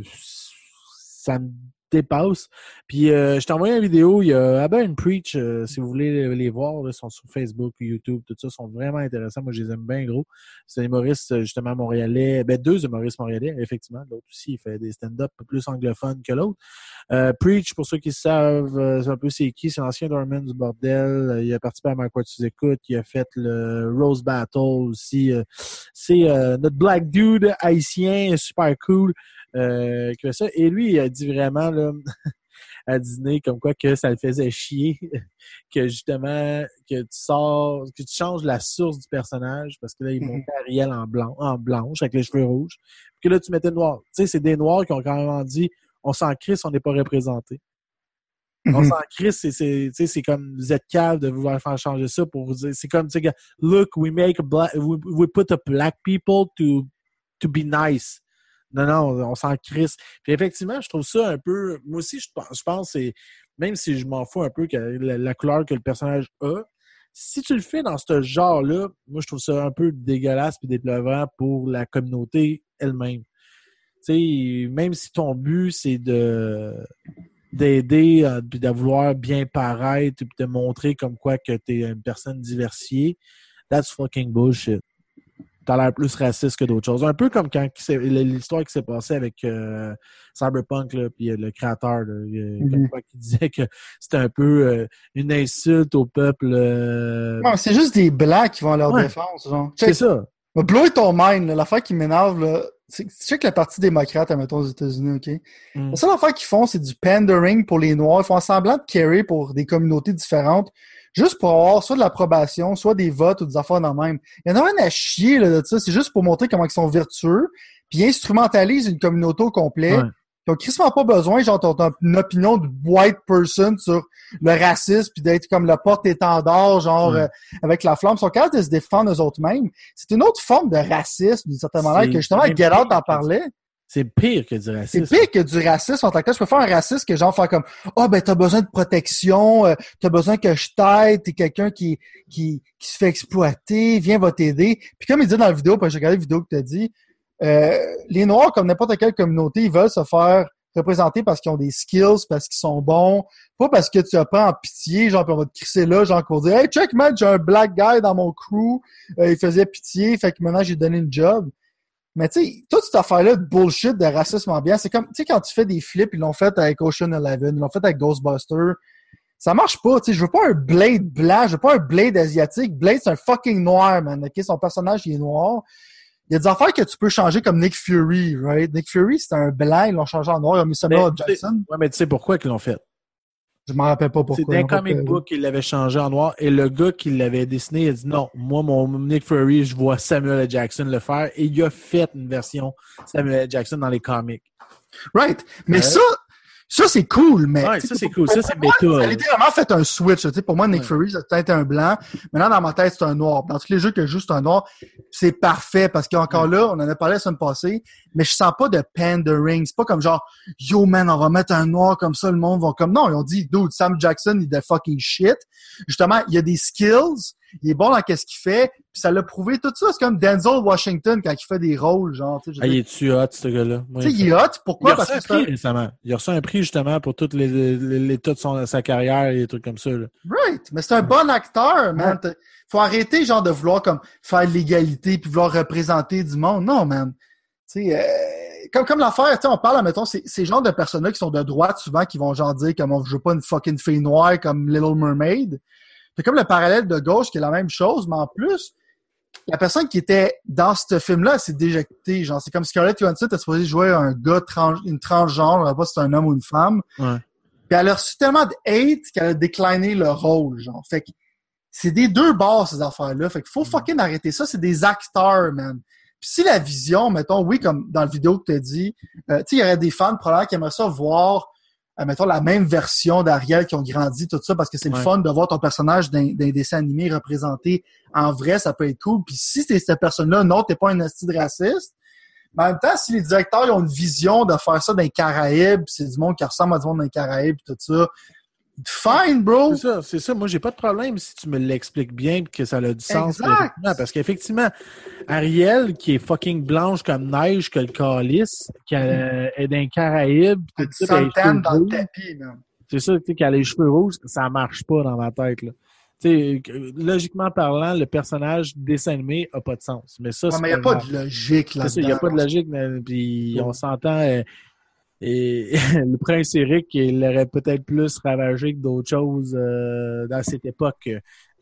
ça me dépasse. Puis, euh, je t'ai envoyé une vidéo. Il y a Abba and Preach, euh, si vous voulez les, voir. Là, ils sont sur Facebook, YouTube, tout ça. sont vraiment intéressants. Moi, je les aime bien gros. C'est un humoriste, euh, justement, montréalais. Ben, deux humoristes montréalais, effectivement. L'autre aussi, il fait des stand-up plus anglophones que l'autre. Euh, Preach, pour ceux qui savent, euh, c'est un peu c'est qui, c'est l'ancien Dorman du bordel. Il a participé à Ma quoi tu écoutes. Il a fait le Rose Battle aussi. C'est notre black dude haïtien, super cool, euh, fait ça. Et lui, il a dit vraiment là, <laughs> à dîner comme quoi que ça le faisait chier, <laughs> que justement que tu sors, que tu changes la source du personnage parce que là il Mhm. montait Ariel en blanc, en blanche avec les cheveux rouges, puis que là tu mettais noir. Tu sais, c'est des noirs qui ont carrément dit on s'en crisse, on n'est pas représenté. On Mhm. s'en crisse, c'est, c'est, tu sais, c'est comme vous êtes cave de vouloir faire changer ça pour vous dire. C'est comme, tu sais, look, we make a black, we, we put a black people to, to be nice. Non, non, on s'en crisse. Puis effectivement, je trouve ça un peu. Moi aussi, je je pense c'est. Même si je m'en fous un peu que la, la couleur que le personnage a, si tu le fais dans ce genre-là, moi, je trouve ça un peu dégueulasse et déplevant pour la communauté elle-même. Tu sais, même si ton but, c'est de d'aider euh, puis de vouloir bien paraître puis de montrer comme quoi que tu es une personne diversifiée, that's fucking bullshit. T'as l'air plus raciste que d'autres choses. Un peu comme quand l'histoire qui s'est passée avec euh, Cyberpunk là, puis euh, le créateur là, quoi qui disait que c'était un peu euh, une insulte au peuple. euh, Non, c'est juste des blancs qui vont à leur Ouais. défense. Genre. c'est ça. va blower ton mind. L'affaire qui m'énerve, là, tu sais que la partie démocrate, admettons, aux États-Unis, OK? Mm. La seule affaire qu'ils font, c'est du pandering pour les Noirs. Ils font semblant de carry pour des communautés différentes, juste pour avoir soit de l'approbation, soit des votes ou des affaires dans le même. Il y en a rien à chier là, de ça. C'est juste pour montrer comment ils sont vertueux, puis ils instrumentalisent une communauté au complet. Ouais. Ils ont crissement pas besoin, genre, une opinion de white person sur le racisme, puis d'être comme le porte-étendard, genre, euh, avec la flamme. Ils sont capables de se défendre eux autres mêmes. C'est une autre forme de racisme, d'une certaine manière, que justement, Get Out en parlait. C'est pire que du C'est racisme. pire que du racisme en tant que. Je peux faire un racisme que genre faire comme Ah ben t'as besoin de protection, euh, t'as besoin que je t'aide, t'es quelqu'un qui, qui, qui se fait exploiter, viens va t'aider. Puis comme il dit dans la vidéo, parce que j'ai regardé la vidéo que t'as dit, euh, les Noirs, comme n'importe quelle communauté, ils veulent se faire représenter parce qu'ils ont des skills, parce qu'ils sont bons, pas parce que tu apprends en pitié, genre, on va te crisser là, genre, pour dire Hey, check, man, j'ai un black guy dans mon crew, euh, il faisait pitié, fait que maintenant j'ai donné une job. Mais tu sais, toute cette affaire-là de bullshit, de racisme ambiant, c'est comme, tu sais, quand tu fais des flips, ils l'ont fait avec Ocean Eleven, ils l'ont fait avec Ghostbusters, ça marche pas, tu sais, je veux pas un Blade blanc, je veux pas un Blade asiatique. Blade, c'est un fucking noir, man, ok? Son personnage, il est noir. Il y a des affaires que tu peux changer comme Nick Fury, right? Nick Fury, c'est un blanc, ils l'ont changé en noir, ils ont mis Samuel Mais, Jackson. Ouais, mais tu sais pourquoi qu'ils l'ont fait? Je m'en rappelle pas pourquoi. C'est un comic book qu'il l'avait changé en noir. Et le gars qui l'avait dessiné, il a dit non, moi, mon Nick Fury, je vois Samuel L. Jackson le faire. Et il a fait une version Samuel L. Jackson dans les comics. Right. Mais ça, ça, c'est cool, mais. Ouais, ça, c'est cool. Ça, c'est. Elle a littéralement fait un switch. sais pour moi, Nick Fury, ça peut-être un blanc. Maintenant, dans ma tête, c'est un noir. Dans tous les jeux que je joue, c'est un noir. C'est parfait parce qu'encore là, on en a parlé la semaine passée, mais je sens pas de pandering. C'est pas comme genre, yo man, on va mettre un noir comme ça, le monde va comme. Non, ils ont dit, dude, Sam Jackson, il est de fucking shit. Justement, il y a des skills il est bon dans qu'est-ce qu'il fait, puis ça l'a prouvé tout ça. C'est comme Denzel Washington quand il fait des rôles, genre. Ah, il est-tu hot, ce gars-là? Tu sais, il est hot. Pourquoi? Il a reçu un prix récemment. Il a reçu un prix, justement, pour tout l'état de sa carrière et des trucs comme ça. Là. Right. Mais c'est un bon acteur, man. Faut arrêter, genre, de vouloir comme faire l'égalité puis vouloir représenter du monde. Non, man. Tu sais, euh, comme, comme l'affaire, tu sais, on parle, mettons, c'est ces genres de personnes-là qui sont de droite, souvent, qui vont genre dire comme on veut pas une fucking fille noire comme Little Mermaid. C'est comme le parallèle de gauche qui est la même chose, mais en plus, la personne qui était dans ce film-là s'est déjectée. Genre, c'est comme Scarlett Johansson était supposé jouer un gars trans, une transgenre, je sais pas si c'est un homme ou une femme. Ouais. Puis elle a reçu tellement de hate qu'elle a décliné le rôle, genre. Fait que c'est des deux bords, ces affaires-là. Fait qu'il faut fucking arrêter ça. C'est des acteurs, man. Puis si la vision, mettons, oui, comme dans la vidéo que tu as dit, euh, tu sais, il y aurait des fans probablement qui aimeraient ça voir mettons, la même version d'Ariel qui ont grandi, tout ça, parce que c'est le fun de voir ton personnage d'un dessin animé représenté en vrai, ça peut être cool. Puis si t'es cette personne-là, non, t'es pas un de raciste. Mais en même temps, si les directeurs ont une vision de faire ça dans les Caraïbes, c'est du monde qui ressemble à du monde dans les Caraïbes, tout ça, Fine, bro! C'est ça, c'est ça. Moi, j'ai pas de problème si tu me l'expliques bien que ça a du sens. Parce qu'effectivement, Ariel, qui est fucking blanche comme neige que le calice, qui est d'un Caraïbe, tout ça, dans le tapis, C'est ça, tu sais, qu'elle a les cheveux rouges, ça marche pas dans ma tête, là. logiquement parlant, le personnage dessin animé a pas de sens. Mais ça, il n'y a pas de logique là Il n'y a pas de logique, puis on s'entend. Euh, et <laughs> le prince Eric, il l'aurait peut-être plus ravagé que d'autres choses euh, dans cette époque.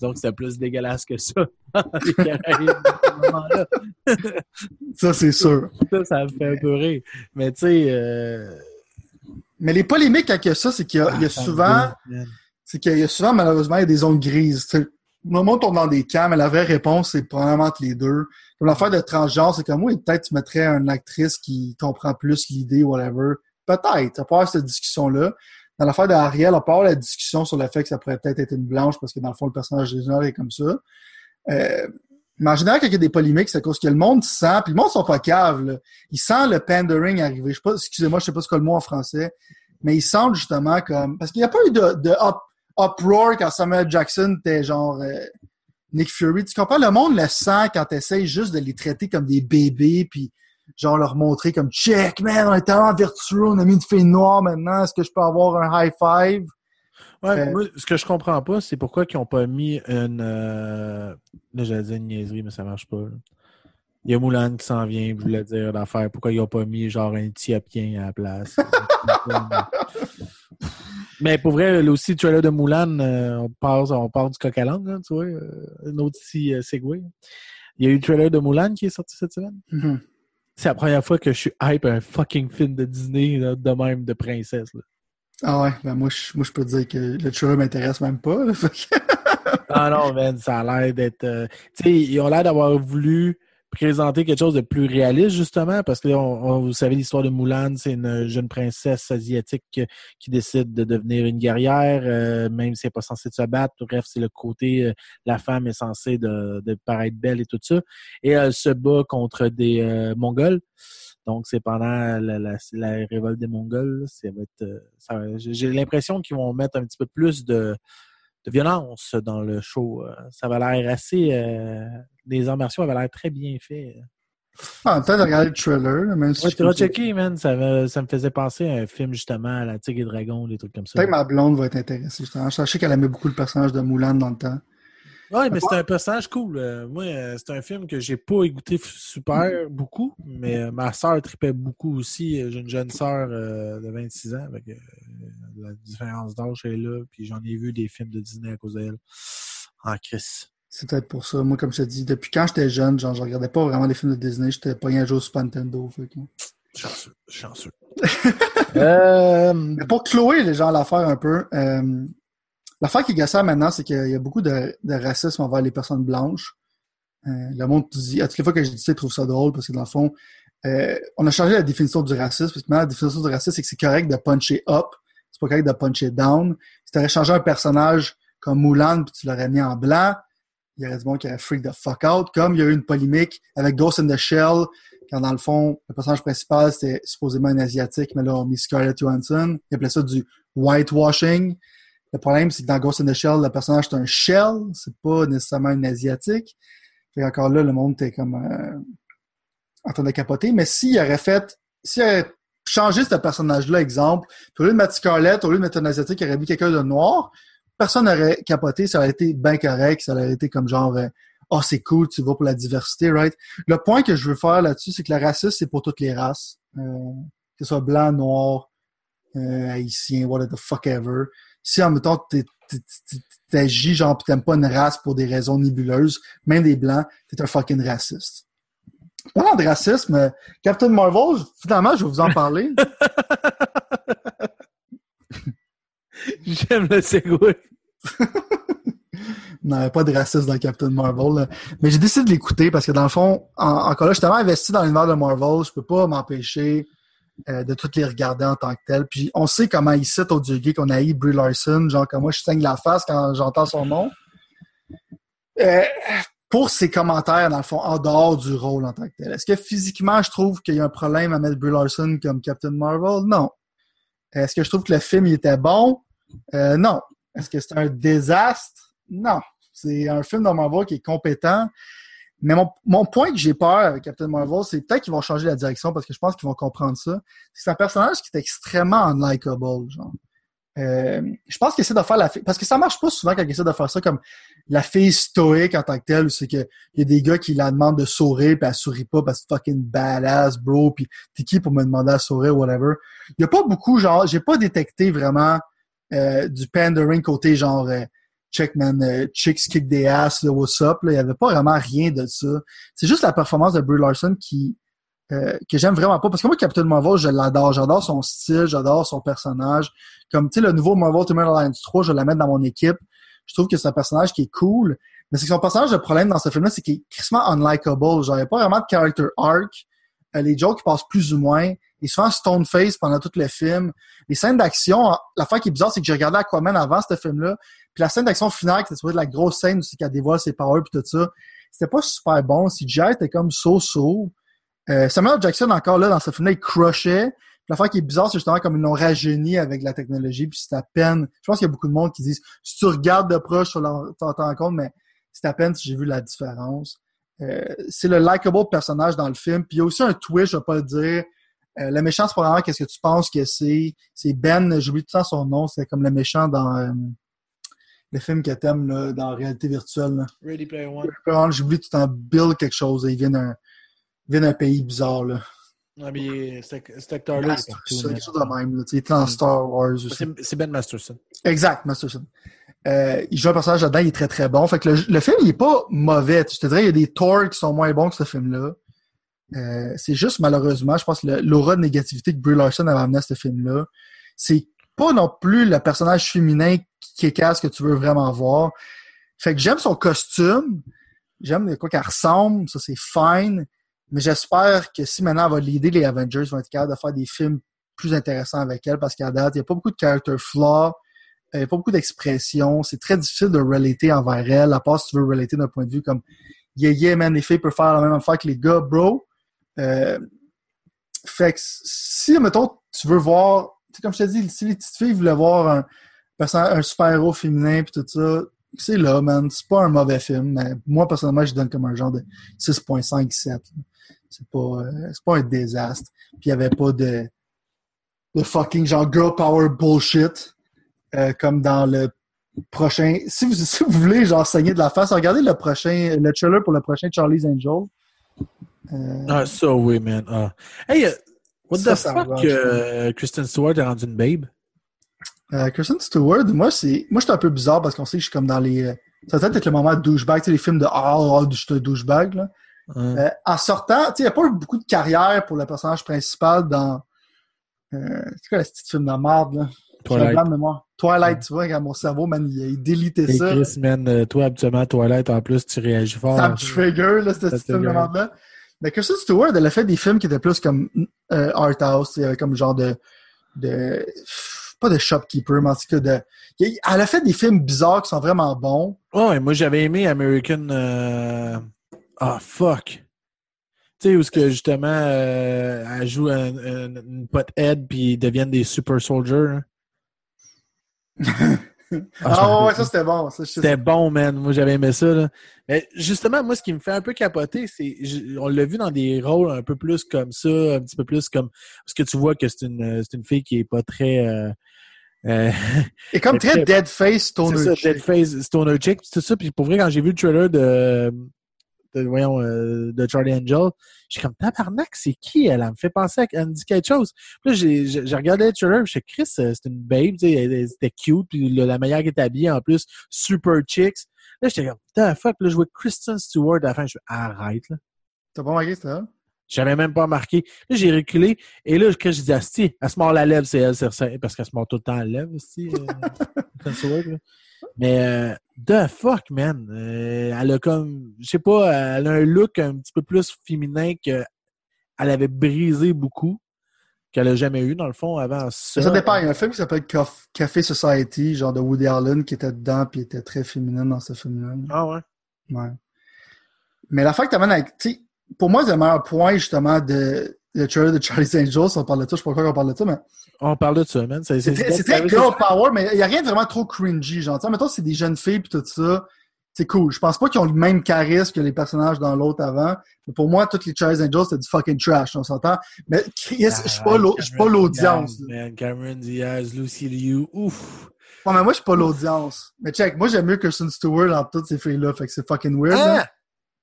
Donc, c'était plus dégueulasse que ça. <laughs> <laughs> ça, c'est sûr. Ça, ça me fait un peu rire. Mais tu sais... Euh, Mais les polémiques avec ça, c'est qu'il y a, il y a ah, souvent... C'est qu'il y a souvent, malheureusement, il y a des zones grises. Le moment tourne dans des camps, mais la vraie réponse, c'est probablement entre les deux. Comme l'affaire de transgenre, c'est comme, oui, peut-être tu mettrais une actrice qui comprend plus l'idée, whatever. Peut-être. Peut avoir cette discussion-là. Dans l'affaire d'Ariel, peut avoir la discussion sur le fait que ça pourrait peut-être être une blanche parce que dans le fond, le personnage original est comme ça. Euh, mais en général, quand il y a des polémiques, c'est à cause que le monde sent, puis le monde sont pas caves, là. Ils sentent le pandering arriver. Je sais pas, excusez-moi, je sais pas ce que le mot en français, mais ils sentent justement comme, parce qu'il n'y a pas eu de, de uproar quand Samuel Jackson était genre, euh, Nick Fury. Tu comprends? Le monde le sent quand tu essayes juste de les traiter comme des bébés, puis genre leur montrer comme check, man, on est tellement vertueux, on a mis une fille noire maintenant, est-ce que je peux avoir un high five? Ouais, euh, moi, ce que je comprends pas, c'est pourquoi ils ont pas mis une. Euh... Là, j'allais dire une niaiserie, mais ça marche pas. Il y a Moulin qui s'en vient, je voulais dire l'affaire. Pourquoi ils ont pas mis genre un Éthiopien à la place? <laughs> mais pour vrai, là aussi, le trailer de Moulin, euh, on, part, on part du coq à langue, hein, tu vois. Euh, un autre petit segway. Il y a eu le trailer de Moulin qui est sorti cette semaine. Mm-hmm. C'est la première fois que je suis hype un fucking film de Disney de même de princesse. Là. Ah ouais, ben moi je, moi je peux te dire que le trailer m'intéresse même pas. ah non, man, ça a l'air d'être. Euh, tu sais, ils ont l'air d'avoir voulu présenter quelque chose de plus réaliste, justement, parce que on, vous savez l'histoire de Mulan, c'est une jeune princesse asiatique qui décide de devenir une guerrière, euh, même si elle n'est pas censée se battre. Bref, c'est le côté, euh, la femme est censée de, de, paraître belle et tout ça. Et elle se bat contre des euh, Mongols. Donc, c'est pendant la, la, la, révolte des Mongols. J'ai l'impression qu'ils vont mettre un petit peu plus de de violence dans le show. Euh, ça va l'air assez. Euh, les arts martiaux avaient l'air très bien fait. Ah, peut-être regarder le trailer. Même si ouais, tu vas checker, man. Ça me, ça me faisait penser à un film, justement, à la Tigre et Dragon, des trucs comme ça. Peut-être que ma blonde va être intéressée. Je sais qu'elle aimait beaucoup le personnage de Moulin dans le temps. Oui, mais c'est un personnage cool. Euh, moi, euh, c'est un film que j'ai pas écouté super beaucoup, mais euh, ma soeur tripait beaucoup aussi. J'ai une jeune soeur de 26 ans, avec la différence d'âge est là, puis j'en ai vu des films de Disney à cause d'elle. En crise. C'est peut-être pour ça. Moi, comme je te dis, depuis quand j'étais jeune, genre, je regardais pas vraiment les films de Disney, j'étais pas un jour sur Nintendo. Chanceux. Chanceux. <laughs> euh... Mais pour clouer les gens l'affaire un peu, euh, l'affaire qui est gassée maintenant, c'est qu'il y a beaucoup de, de, racisme envers les personnes blanches. Euh, le monde dit, à toutes les fois que je dis ça, ils trouvent ça drôle parce que dans le fond, euh, on a changé la définition du racisme. Parce que maintenant, la définition du racisme, c'est que c'est correct de puncher up, c'est pas correct de puncher down. Si tu aurais changé un personnage comme Mulan puis tu l'aurais mis en blanc, il y aurait du monde qui aurait freak the fuck out. Comme il y a eu une polémique avec Ghost in the Shell, quand dans le fond, le personnage principal, c'était supposément un Asiatique, mais là, on mis Scarlett Johansson. Il appelait ça du whitewashing. Le problème, c'est que dans Ghost in the Shell, le personnage, c'est un shell, c'est pas nécessairement un Asiatique. Et encore là, le monde était comme euh, en train de capoter. Mais s'il aurait fait, s'il aurait changé ce personnage-là, exemple, au lieu de mettre Scarlett, au lieu de mettre un Asiatique, il aurait mis quelqu'un de noir, personne n'aurait capoté, ça aurait été bien correct, ça aurait été comme genre euh, oh, c'est cool, tu vas pour la diversité, right? Le point que je veux faire là-dessus, c'est que le racisme, c'est pour toutes les races. Euh, que ce soit blanc, noir, euh, haïtien, whatever the fuck ever. Si en même temps t'agis genre pis t'aimes pas une race pour des raisons nébuleuses, même des blancs, t'es un fucking raciste. Parlant de racisme, Captain Marvel, finalement, je vais vous en parler. <laughs> <laughs> J'aime le segway. <laughs> non, pas de racisme dans Captain Marvel. Mais j'ai décidé de l'écouter parce que dans le fond, encore là, je suis tellement investi dans l'univers de Marvel, je peux pas m'empêcher euh, de toutes les regarder en tant que tel. Puis on sait comment il cite au Dieu qu'on a eu Brie Larson, genre comme moi je saigne la face quand j'entends son nom. Euh, pour ses commentaires, dans le fond, en dehors du rôle en tant que tel. Est-ce que physiquement, je trouve qu'il y a un problème à mettre Brie Larson comme Captain Marvel? Non. Est-ce que je trouve que le film il était bon? Euh, non. Est-ce que c'est un désastre? Non. C'est un film de Marvel qui est compétent. Mais mon, point que j'ai peur avec Captain Marvel, c'est peut-être qu'ils vont changer la direction parce que je pense qu'ils vont comprendre ça. C'est un personnage qui est extrêmement unlikable, genre. Euh, je pense qu'il essaie de faire la. Parce que ça marche pas souvent quand il essaie de faire ça comme la fille stoïque en tant que telle, où c'est qu'il y a des gars qui la demandent de sourire puis elle sourit pas parce que fucking badass, bro, puis t'es qui pour me demander à sourire, whatever. Il y a pas beaucoup, genre, j'ai pas détecté vraiment euh, du pandering côté genre euh, euh, chicks kick des ass, what's up. Il y avait pas vraiment rien de ça. C'est juste la performance de Brie Larson qui euh, que j'aime vraiment pas. Parce que moi, Captain Marvel, je l'adore. J'adore son style, j'adore son personnage. Comme, tu sais, le nouveau Marvel Ultimate Alliance 3, je la mettre dans mon équipe. Je trouve que c'est un personnage qui est cool. Mais c'est que son personnage, le problème dans ce film-là, c'est qu'il est crissement unlikable. Genre, il n'y a pas vraiment de character arc. Les jokes passent plus ou moins. Il se fait stone face pendant tout le film. Les scènes d'action, la fois qui est bizarre, c'est que j'ai regardé Aquaman avant ce film-là. Puis la scène d'action finale, qui était la grosse scène où qu'elle dévoile ses powers puis tout ça, c'était pas super bon. CGI était comme so-so. Euh, Samuel Jackson, encore là, dans ce film-là, il crushait. L'affaire qui est bizarre, c'est justement comme ils l'ont rajeuni avec la technologie, puis c'est à peine. Je pense qu'il y a beaucoup de monde qui disent si tu regardes de proche, tu t'en rends compte, mais c'est à peine si j'ai vu la différence. Euh, c'est le likable personnage dans le film. Puis il y a aussi un twist, je vais pas le dire. Euh, le méchant, c'est vraiment qu'est-ce que tu penses que c'est. C'est Ben, j'oublie tout le temps son nom, c'est comme le méchant dans euh, le film que t'aimes là, dans réalité virtuelle. Là. Ready Player One. J'oublie tout le temps Bill quelque chose. Il vient d'un vient d'un pays bizarre, là. Ah, mais cet acteur-là, c'est quelque chose de même. Là. Il était dans Star Wars aussi. C'est Ben Masterson. Exact, Masterson. Euh, il joue un personnage là-dedans, il est très très bon. Fait que le, le, film, il est pas mauvais. Je te dirais, il y a des torts qui sont moins bons que ce film-là. Euh, c'est juste malheureusement, je pense l'aura de négativité que Brie Larson avait amené à ce film-là, c'est pas non plus le personnage féminin qui est que tu veux vraiment voir. Fait que j'aime son costume, j'aime quoi qu'elle ressemble, ça c'est fine. Mais j'espère que si maintenant elle va l'aider, les Avengers vont être capables de faire des films plus intéressants avec elle parce qu'à date, il n'y a pas beaucoup de character flaw, il n'y a pas beaucoup d'expression. C'est très difficile de relater envers elle, à part si tu veux relater d'un point de vue comme Yeah, yeah, man, les filles peuvent faire la même affaire que les gars, bro. Euh, fait que si, mettons, tu veux voir, comme je t'ai dit, si les petites filles voulaient voir un, un super-héros féminin puis tout ça, c'est là, man. C'est pas un mauvais film, mais moi, personnellement, je donne comme un genre de 6.5, 7. C'est pas, euh, pas un désastre. Puis il y avait pas de, de fucking genre girl power bullshit euh, comme dans le prochain. Si vous, si vous voulez genre saigner de la face, regardez le prochain, le trailer pour le prochain Charlie's Angel. Euh... Ah, ça oui, man. Ah. Hey, uh, what ça, the fuck que Kristen Stewart est rendue une babe? Euh, Kristen Stewart, moi, c'est. Moi, je suis un peu bizarre parce qu'on sait que je suis comme dans les. Ça peut être le moment de douchebag, tu sais, les films de Ah, oh, je suis un douchebag, là. Euh, en sortant, tu sais, il n'y a pas eu beaucoup de carrière pour le personnage principal dans. Euh, c'est quoi le petit film de merde, là? J'ai un Twilight. mémoire. Twilight, tu vois, quand mon cerveau, man, il, il délitait Et ça. Chris, man, euh, toi, habituellement, Toilette, en plus, tu réagis fort. Ça me trigger, là, ce Ça petit film de trigger. Mais Kristen Stewart, elle a fait des films qui étaient plus comme euh, art house, il y avait comme genre de, de. Pas de shopkeeper, mais en tout cas de. Elle a fait des films bizarres qui sont vraiment bons. Ouais, moi, j'avais aimé American. euh, Ah, fuck. Tu sais, où ce que justement, euh, elle joue un, un- une pothead puis ils deviennent des super soldiers. hein. <laughs> Ah, me ouais, ça c'était bon. C'était bon, man. Moi, j'avais aimé ça. Là. Mais justement, moi, ce qui me fait un peu capoter, c'est. On l'a vu dans des rôles un peu plus comme ça, un petit peu plus comme. Parce que tu vois que c'est une, c'est une fille qui est pas très. euh, euh, Et comme très très- dead face, c'est stoner ça, chick. Deadface, Stoner Chick, c'est ça. Puis pour vrai, quand j'ai vu le trailer de. De voyons, euh, de Charlie Angel, je suis comme tabarnak, c'est qui? Elle? Elle me fait penser à elle me dit quelque chose. Puis là, j'ai regardé le trailer, je suis Chris, euh, c'est une babe, tu sais, elle, elle était cute, puis la manière qu'elle est habillée, en plus, super chicks. Là, j'étais comme, the fuck, là, je vois Kristen Stewart à la fin, je suis arrête, là. T'as pas marqué, c'était ça? J'avais même pas marqué. Là, j'ai reculé. Et là, quand j'ai dit, Asti, elle se mord la lèvre, c'est elle, c'est ça. Parce qu'elle se mord tout le temps la lèvre, Asti. euh, <laughs> Kristen Stewart, là. Mais, euh, the fuck, man. Euh, elle a comme, je sais pas, elle a un look un petit peu plus féminin qu'elle avait brisé beaucoup, qu'elle a jamais eu, dans le fond, avant ça. Ça dépend. Il y a un film qui s'appelle Caf- Café Society, genre de Woody Allen, qui était dedans, puis était très féminine dans ce film-là. Ah ouais? Ouais. Mais la fois que t'amènes avec, tu sais, pour moi, c'est le meilleur point, justement, de le trailer de Charlie's Angels. On parle de ça, je sais pas pourquoi on parle de ça, mais On parle de ça, man. C'est très, girl power, mais il y a rien de vraiment trop cringy, genre. Mettons, c'est des jeunes filles puis tout ça. C'est cool. Je pense pas qu'ils ont le même charisme que les personnages dans l'autre avant. Mais pour moi, toutes les Charlie's Angels, c'est du fucking trash, on s'entend. Mais Chris, je suis pas l'au- je suis pas l'audience. Cameron Diaz, Lucy Liu, ouf. Mais moi, je suis pas l'audience. Mais check, moi, j'aime mieux Kirsten Stewart dans toutes ces filles-là. Fait que c'est fucking weird. Ah!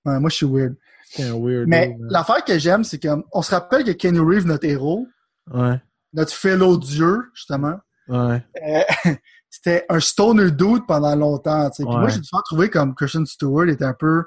Ouais, moi, je suis weird. Weird. Mais l'affaire que j'aime, c'est qu'on se rappelle que Kenny Reeves, notre héros, Ouais, notre fellow dieu, justement, ouais. euh, <laughs> c'était un stoner dude pendant longtemps. Puis Ouais. moi, j'ai souvent trouvé comme Christian Stewart était un peu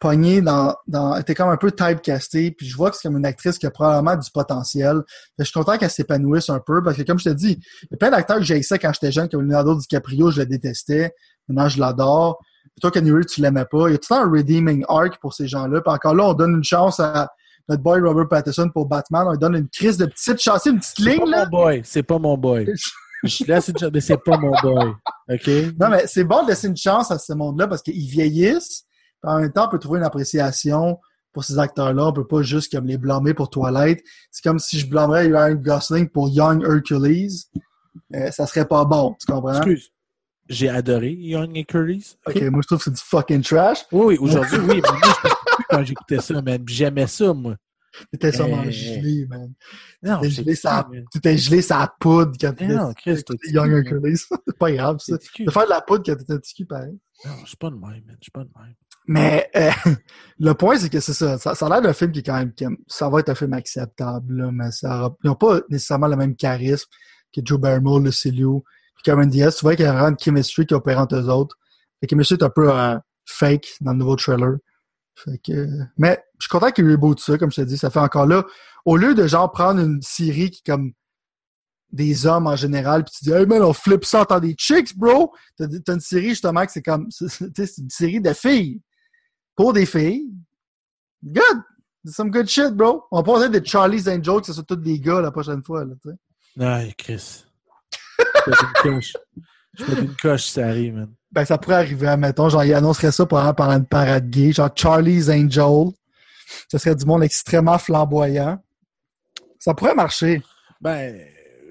pogné dans, dans était comme un peu typecasté. Puis je vois que c'est comme une actrice qui a probablement du potentiel. Je suis content qu'elle s'épanouisse un peu parce que comme je te dis, il y a plein d'acteurs que j'haïssais quand j'étais jeune, comme Leonardo DiCaprio, je le détestais. Maintenant, je l'adore. Toi, Kenny tu l'aimais pas. Il y a tout le temps un redeeming arc pour ces gens-là? Puis encore là, on donne une chance à notre boy Robert Pattinson pour Batman. On lui donne une crise de petite chance, une petite C'est pas ligne, là. mon boy. C'est pas mon boy. <laughs> Je laisse une chance, mais c'est pas mon boy. OK? Non, mais c'est bon de laisser une chance à ce monde-là parce qu'ils vieillissent. Puis en même temps, on peut trouver une appréciation pour ces acteurs-là. On peut pas juste comme les blâmer pour Twilight. C'est comme si je blâmerais Ryan Gosling pour Young Hercules. Euh, ça serait pas bon, tu comprends? Excuse. J'ai adoré Young Hercules. Ok, moi je trouve que c'est du fucking trash. Oui, oui, aujourd'hui, oui. Mais moi, <laughs> quand j'écoutais ça, man. J'aimais ça, moi. T'étais sûrement Euh, gelé, man. Non, T'étais gelé, t'étais gelé sa poudre quand t'étais non, Chris, t'écoutais t'es Young petit, Hercules. c'est pas grave, ça. De faire de la poudre quand t'étais petit pareil. Non, je suis pas de même, man. Je suis pas de même. Mais euh, <laughs> le point, c'est que c'est ça. ça. ça a l'air d'un film qui est quand même. ça va être un film acceptable, là, mais ça aura- ils n'ont pas nécessairement le même charisme que Joe Barrymore, Lucilio, puis Cameron Diaz. Tu vois qu'il y a vraiment une chemistry qui opère entre eux autres. La chemistry est un peu euh, fake dans le nouveau trailer. Fait que, mais je suis content qu'il reboot ça, comme je t'ai dit. Ça fait encore là. Au lieu de genre prendre une série qui comme des hommes en général, puis tu dis, hey man, on flippe ça en des chicks, bro. T'as une série justement que c'est comme, <laughs> c'est une série de filles pour des filles. Good! Some good shit, bro. On va pas de Charlie's Angels que ce soit tous des gars la prochaine fois, là, tu sais. Ay, Chris. <laughs> Je pète une coche. Ça arrive, man. Ben, ça pourrait arriver, admettons, genre, il annoncerait ça pendant, pendant une parade gay, genre Charlie's Angel. Ce serait du monde extrêmement flamboyant. Ça pourrait marcher. Ben,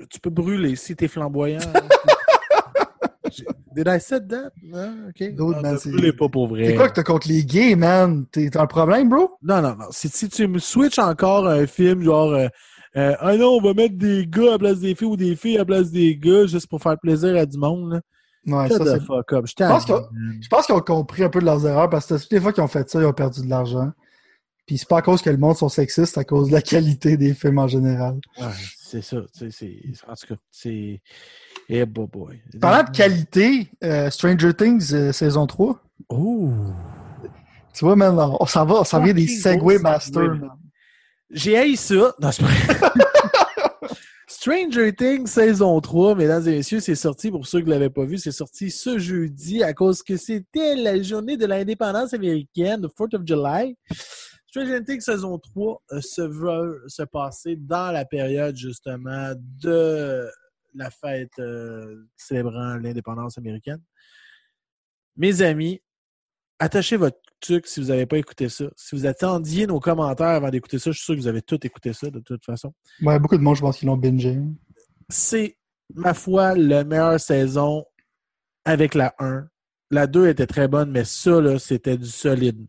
tu peux brûler si t'es flamboyant. <laughs> Did I said that? Non, ok. D'autres, Non, man, c'est- pas pour vrai. C'est quoi que t'as contre les gays, man? T'es- T'as un problème, bro? Non, non, non. Si, si tu me switches encore un film genre euh, euh, Ah non, on va mettre des gars à la place des filles ou des filles à la place des gars juste pour faire plaisir à du monde, là. Ouais, ça, c'est fuck up. Je pense t'aime. Je pense qu'ils ont compris un peu de leurs erreurs parce que toutes les fois qu'ils ont fait ça, ils ont perdu de l'argent. Puis c'est pas à cause que le monde sont sexistes, c'est à cause de la <laughs> qualité des films en général. Ouais, c'est ça. tu sais, c'est- En tout cas, c'est. Eh, boy, boy. Parlant de qualité, euh, Stranger Things euh, saison 3, Oh! Tu vois, man, on s'en va, on s'en vient des Segway Masters, J'ai haï ça. Non, c'est. <laughs> Stranger Things saison 3, mesdames et messieurs, c'est sorti, pour ceux qui ne l'avaient pas vu, c'est sorti ce jeudi à cause que c'était la journée de l'indépendance américaine, le 4th of July. Stranger Things saison 3 euh, se veut se passer dans la période justement de la fête euh, célébrant l'indépendance américaine. Mes amis, attachez votre si vous n'avez pas écouté ça. Si vous attendiez nos commentaires avant d'écouter ça, je suis sûr que vous avez tout écouté ça de toute façon. Ouais, beaucoup de monde, je pense qu'ils l'ont bingé. C'est, ma foi, la meilleure saison avec la 1. La 2 était très bonne, mais ça, là, c'était du solide.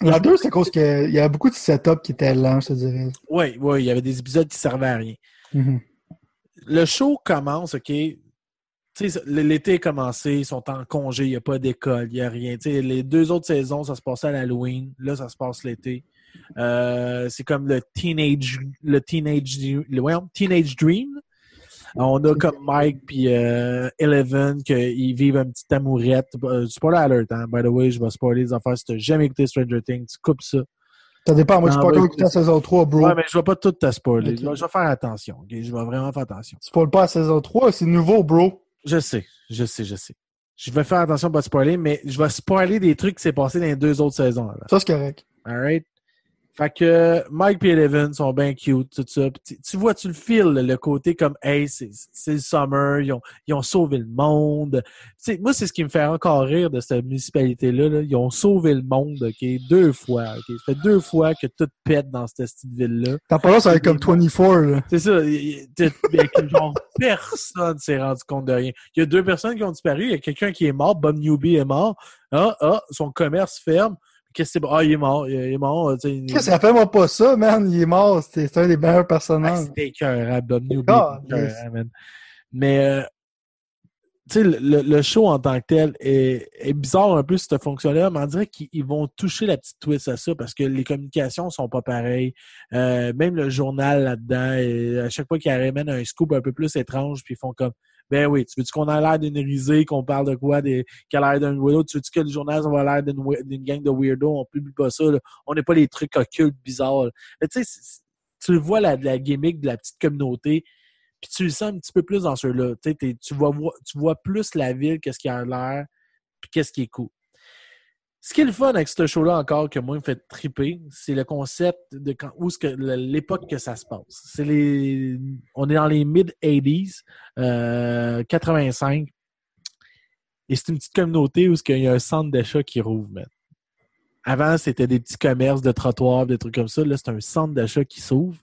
La 2, c'est à cause qu'il y avait beaucoup de setup qui étaient lents, je te dirais. Oui, oui, il y avait des épisodes qui servaient à rien. Mm-hmm. Le show commence, OK, l'été est commencé, ils sont en congé, il n'y a pas d'école, il n'y a rien. les deux autres saisons, ça se passait à l'Halloween. Là, ça se passe l'été. Euh, c'est comme le teenage, le teenage, le, teenage dream. On a comme Mike puis euh, Eleven qui vivent une petite amourette. Euh, spoiler alert, hein? By the way, je vais spoiler les affaires. Si tu n'as jamais écouté Stranger Things, tu coupes ça. Ça dépend. Moi, je n'ai pas encore écouté la saison 3, bro. Ouais, mais je vais pas tout te spoiler. Je, vais, faire attention. Je vais vraiment faire attention. Spoil pas la saison 3, c'est nouveau, bro. Je sais, je sais, je sais. Je vais faire attention à pas spoiler, mais je vais spoiler des trucs qui s'est passé dans les deux autres saisons. Ça, c'est correct. Alright? Fait que Mike et Eleven sont bien cute, tout ça. Tu, vois, tu le files, le côté comme Hey, c'est le summer, ils ont, ils ont sauvé le monde. sais, moi, c'est ce qui me fait encore rire de cette municipalité-là. Ils ont sauvé le monde, OK, deux fois. OK? Ça fait deux fois que tout pète dans cette petite ville-là. T'as pas ça va être comme 24, là. C'est ça. genre, personne s'est rendu compte de rien. Il y a deux personnes qui ont disparu. Il y a quelqu'un qui est mort. Bob Newby est mort. Ah, ah, son commerce ferme. Qu'est-ce que c'est? Ah, il est mort. Il est mort. Qu'est-ce que ça moi pas ça, man? Il est mort. C'est un des meilleurs personnages. Ah, C'était Bob Newby. Mais, euh, tu sais, le, le, show en tant que tel est, est bizarre un peu, cette fonction-là, mais on dirait qu'ils vont toucher la petite twist à ça parce que les communications sont pas pareilles. Euh, même le journal là-dedans, à chaque fois qu'ils ramènent un scoop un peu plus étrange, puis ils font comme ben oui, tu veux-tu qu'on a l'air d'une risée, qu'on parle de quoi, des, a l'air d'un weirdo? Tu veux-tu que le journal, va l'air d'une gang de weirdos? On publie pas ça. On n'est pas les trucs occultes bizarres. Mais tu sais, tu vois la, la gimmick de la petite communauté, puis tu le sens un petit peu plus dans ceux-là. Tu vois, tu vois plus la ville, qu'est-ce qui a l'air, puis qu'est-ce qui est cool. Ce qui est le fun avec ce show-là encore que moi me fait triper, c'est le concept de quand, où que l'époque que ça se passe. C'est les, on est dans les mid 80s, euh, 85, et c'est une petite communauté où il y a un centre d'achat qui rouvre. Avant, c'était des petits commerces de trottoirs, des trucs comme ça. Là, c'est un centre d'achat qui s'ouvre.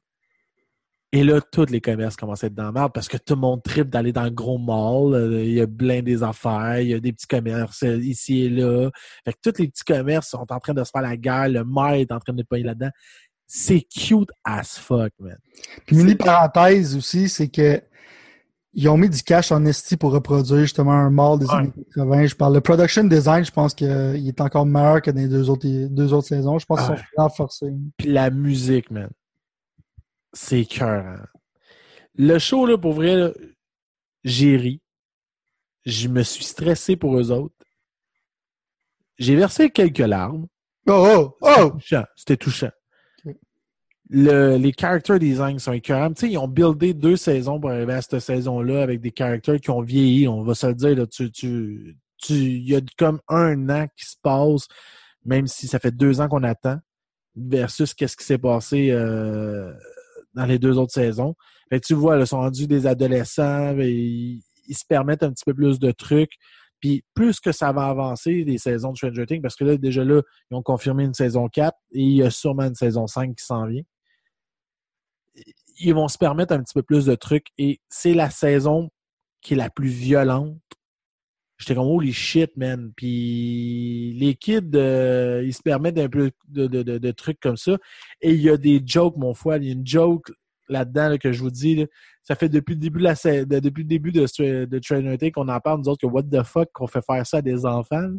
Et là, tous les commerces commencent à être dans la merde parce que tout le monde tripe d'aller dans le gros mall. Il y a plein des affaires, il y a des petits commerces ici et là. Fait que tous les petits commerces sont en train de se faire la guerre. Le maire est en train de payer là-dedans. C'est cute as fuck, man. Puis, mini parenthèse aussi, c'est que ils ont mis du cash en esti pour reproduire justement un mall des années 80. Je parle de production design, je pense qu'il est encore meilleur que dans les deux autres, deux autres saisons. Je pense qu'ils sont renforcés. Puis la musique, man c'est cœur. Le show, là, pour vrai, j'ai ri. Je me suis stressé pour eux autres. J'ai versé quelques larmes. Oh, oh, oh! C'était touchant. Le, les character design sont écœurants. Tu sais, ils ont buildé deux saisons pour arriver à cette saison-là avec des characters qui ont vieilli. On va se le dire, là, tu, tu, tu, il y a comme un an qui se passe, même si ça fait deux ans qu'on attend, versus qu'est-ce qui s'est passé euh, dans les deux autres saisons. Tu vois, ils sont rendus des adolescents, ils, se permettent un petit peu plus de trucs. Puis plus que ça va avancer, les saisons de Stranger Things, parce que là, déjà là, ils ont confirmé une saison 4 et il y a sûrement une saison 5 qui s'en vient. Ils vont se permettre un petit peu plus de trucs et c'est la saison qui est la plus violente. J'étais comme holy shit, man. Puis les kids, euh, ils se permettent un peu de, de, de, trucs comme ça. Et il y a des jokes, mon foi. Il y a une joke là-dedans que je vous dis. ça fait depuis le début de la depuis le début de, qu'on en parle, nous autres, que what the fuck qu'on fait faire ça à des enfants.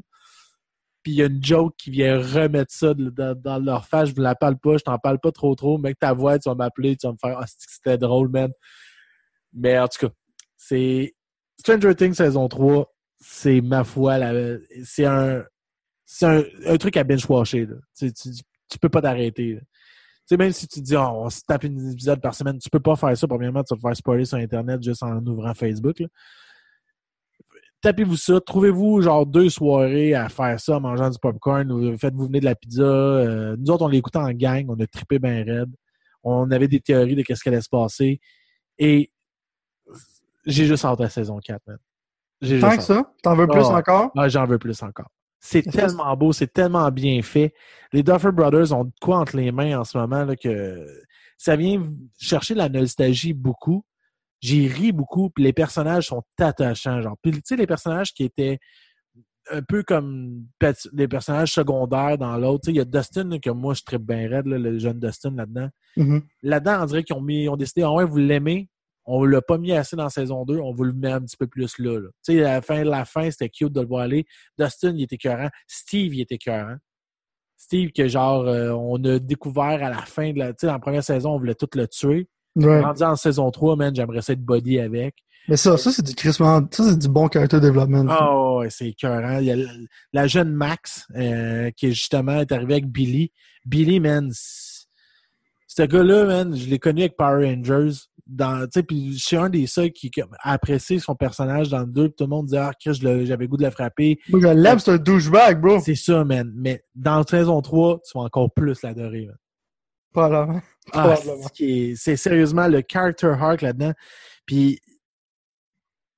Puis il y a une joke qui vient remettre ça dans, leur face. Je ne la parle pas, je t'en parle pas trop trop. Mec, ta voix, tu vas m'appeler, tu vas me faire Ah, c'était drôle, man? Mais en tout cas, c'est Stranger Things saison 3 c'est ma foi, c'est un un, un truc à binge-watcher. Tu, tu, tu peux pas t'arrêter. là. Tu sais, même si tu dis, oh, on se tape un épisode par semaine, tu peux pas faire ça. Premièrement, tu vas te faire spoiler sur Internet juste en ouvrant Facebook. Tapez-vous ça. Trouvez-vous genre deux soirées à faire ça en mangeant du popcorn ou faites-vous venir de la pizza. Euh, nous autres, on l'écoutait en gang. On a trippé bien raide. On avait des théories de qu'est-ce qui allait se passer. Et j'ai juste hâte à saison 4, man. J'ai Tant que ça, t'en veux plus Ah. encore? Ah, j'en veux plus encore. C'est <laughs> tellement beau, c'est tellement bien fait. Les Duffer Brothers ont de quoi entre les mains en ce moment là, que ça vient chercher la nostalgie beaucoup. J'ai ri beaucoup, puis les personnages sont attachants. Genre. Puis, tu sais, les personnages qui étaient un peu comme les personnages secondaires dans l'autre. Tu sais, Il y a Dustin là, que moi je tripe bien raide, là, le jeune Dustin là-dedans. Mhm. Là-dedans, on dirait qu'ils ont, mis, ils ont décidé, ah ouais, vous l'aimez? On l'a pas mis assez dans saison 2, on vous le met un petit peu plus là. là. Tu sais, à la fin, la fin, c'était cute de le voir aller. Dustin, il était écœurant. Steve, il était écœurant. Steve, que genre, euh, on a découvert à la fin de la. Tu sais, dans la première saison, on voulait tout le tuer. Ouais. Rendu en saison 3, man, j'aimerais ça être body avec. Mais ça, ça c'est du. Ça, c'est du bon character development. Ah ouais, c'est écœurant. Il y a la, la jeune Max, euh, qui justement est arrivée avec Billy. Billy, man, ce gars-là, man, je l'ai connu avec Power Rangers. Dans, tu sais, puis je suis un des seuls qui qui a apprécié son personnage dans le 2. Puis tout le monde dit, ah, Chris, j'avais goût de le frapper. Moi, je l'aime, c'est un douchebag, bro. C'est ça, man. Mais dans saison 3, tu vas encore plus l'adorer, man. Probablement. Ah, c'est sérieusement le character arc là-dedans. Puis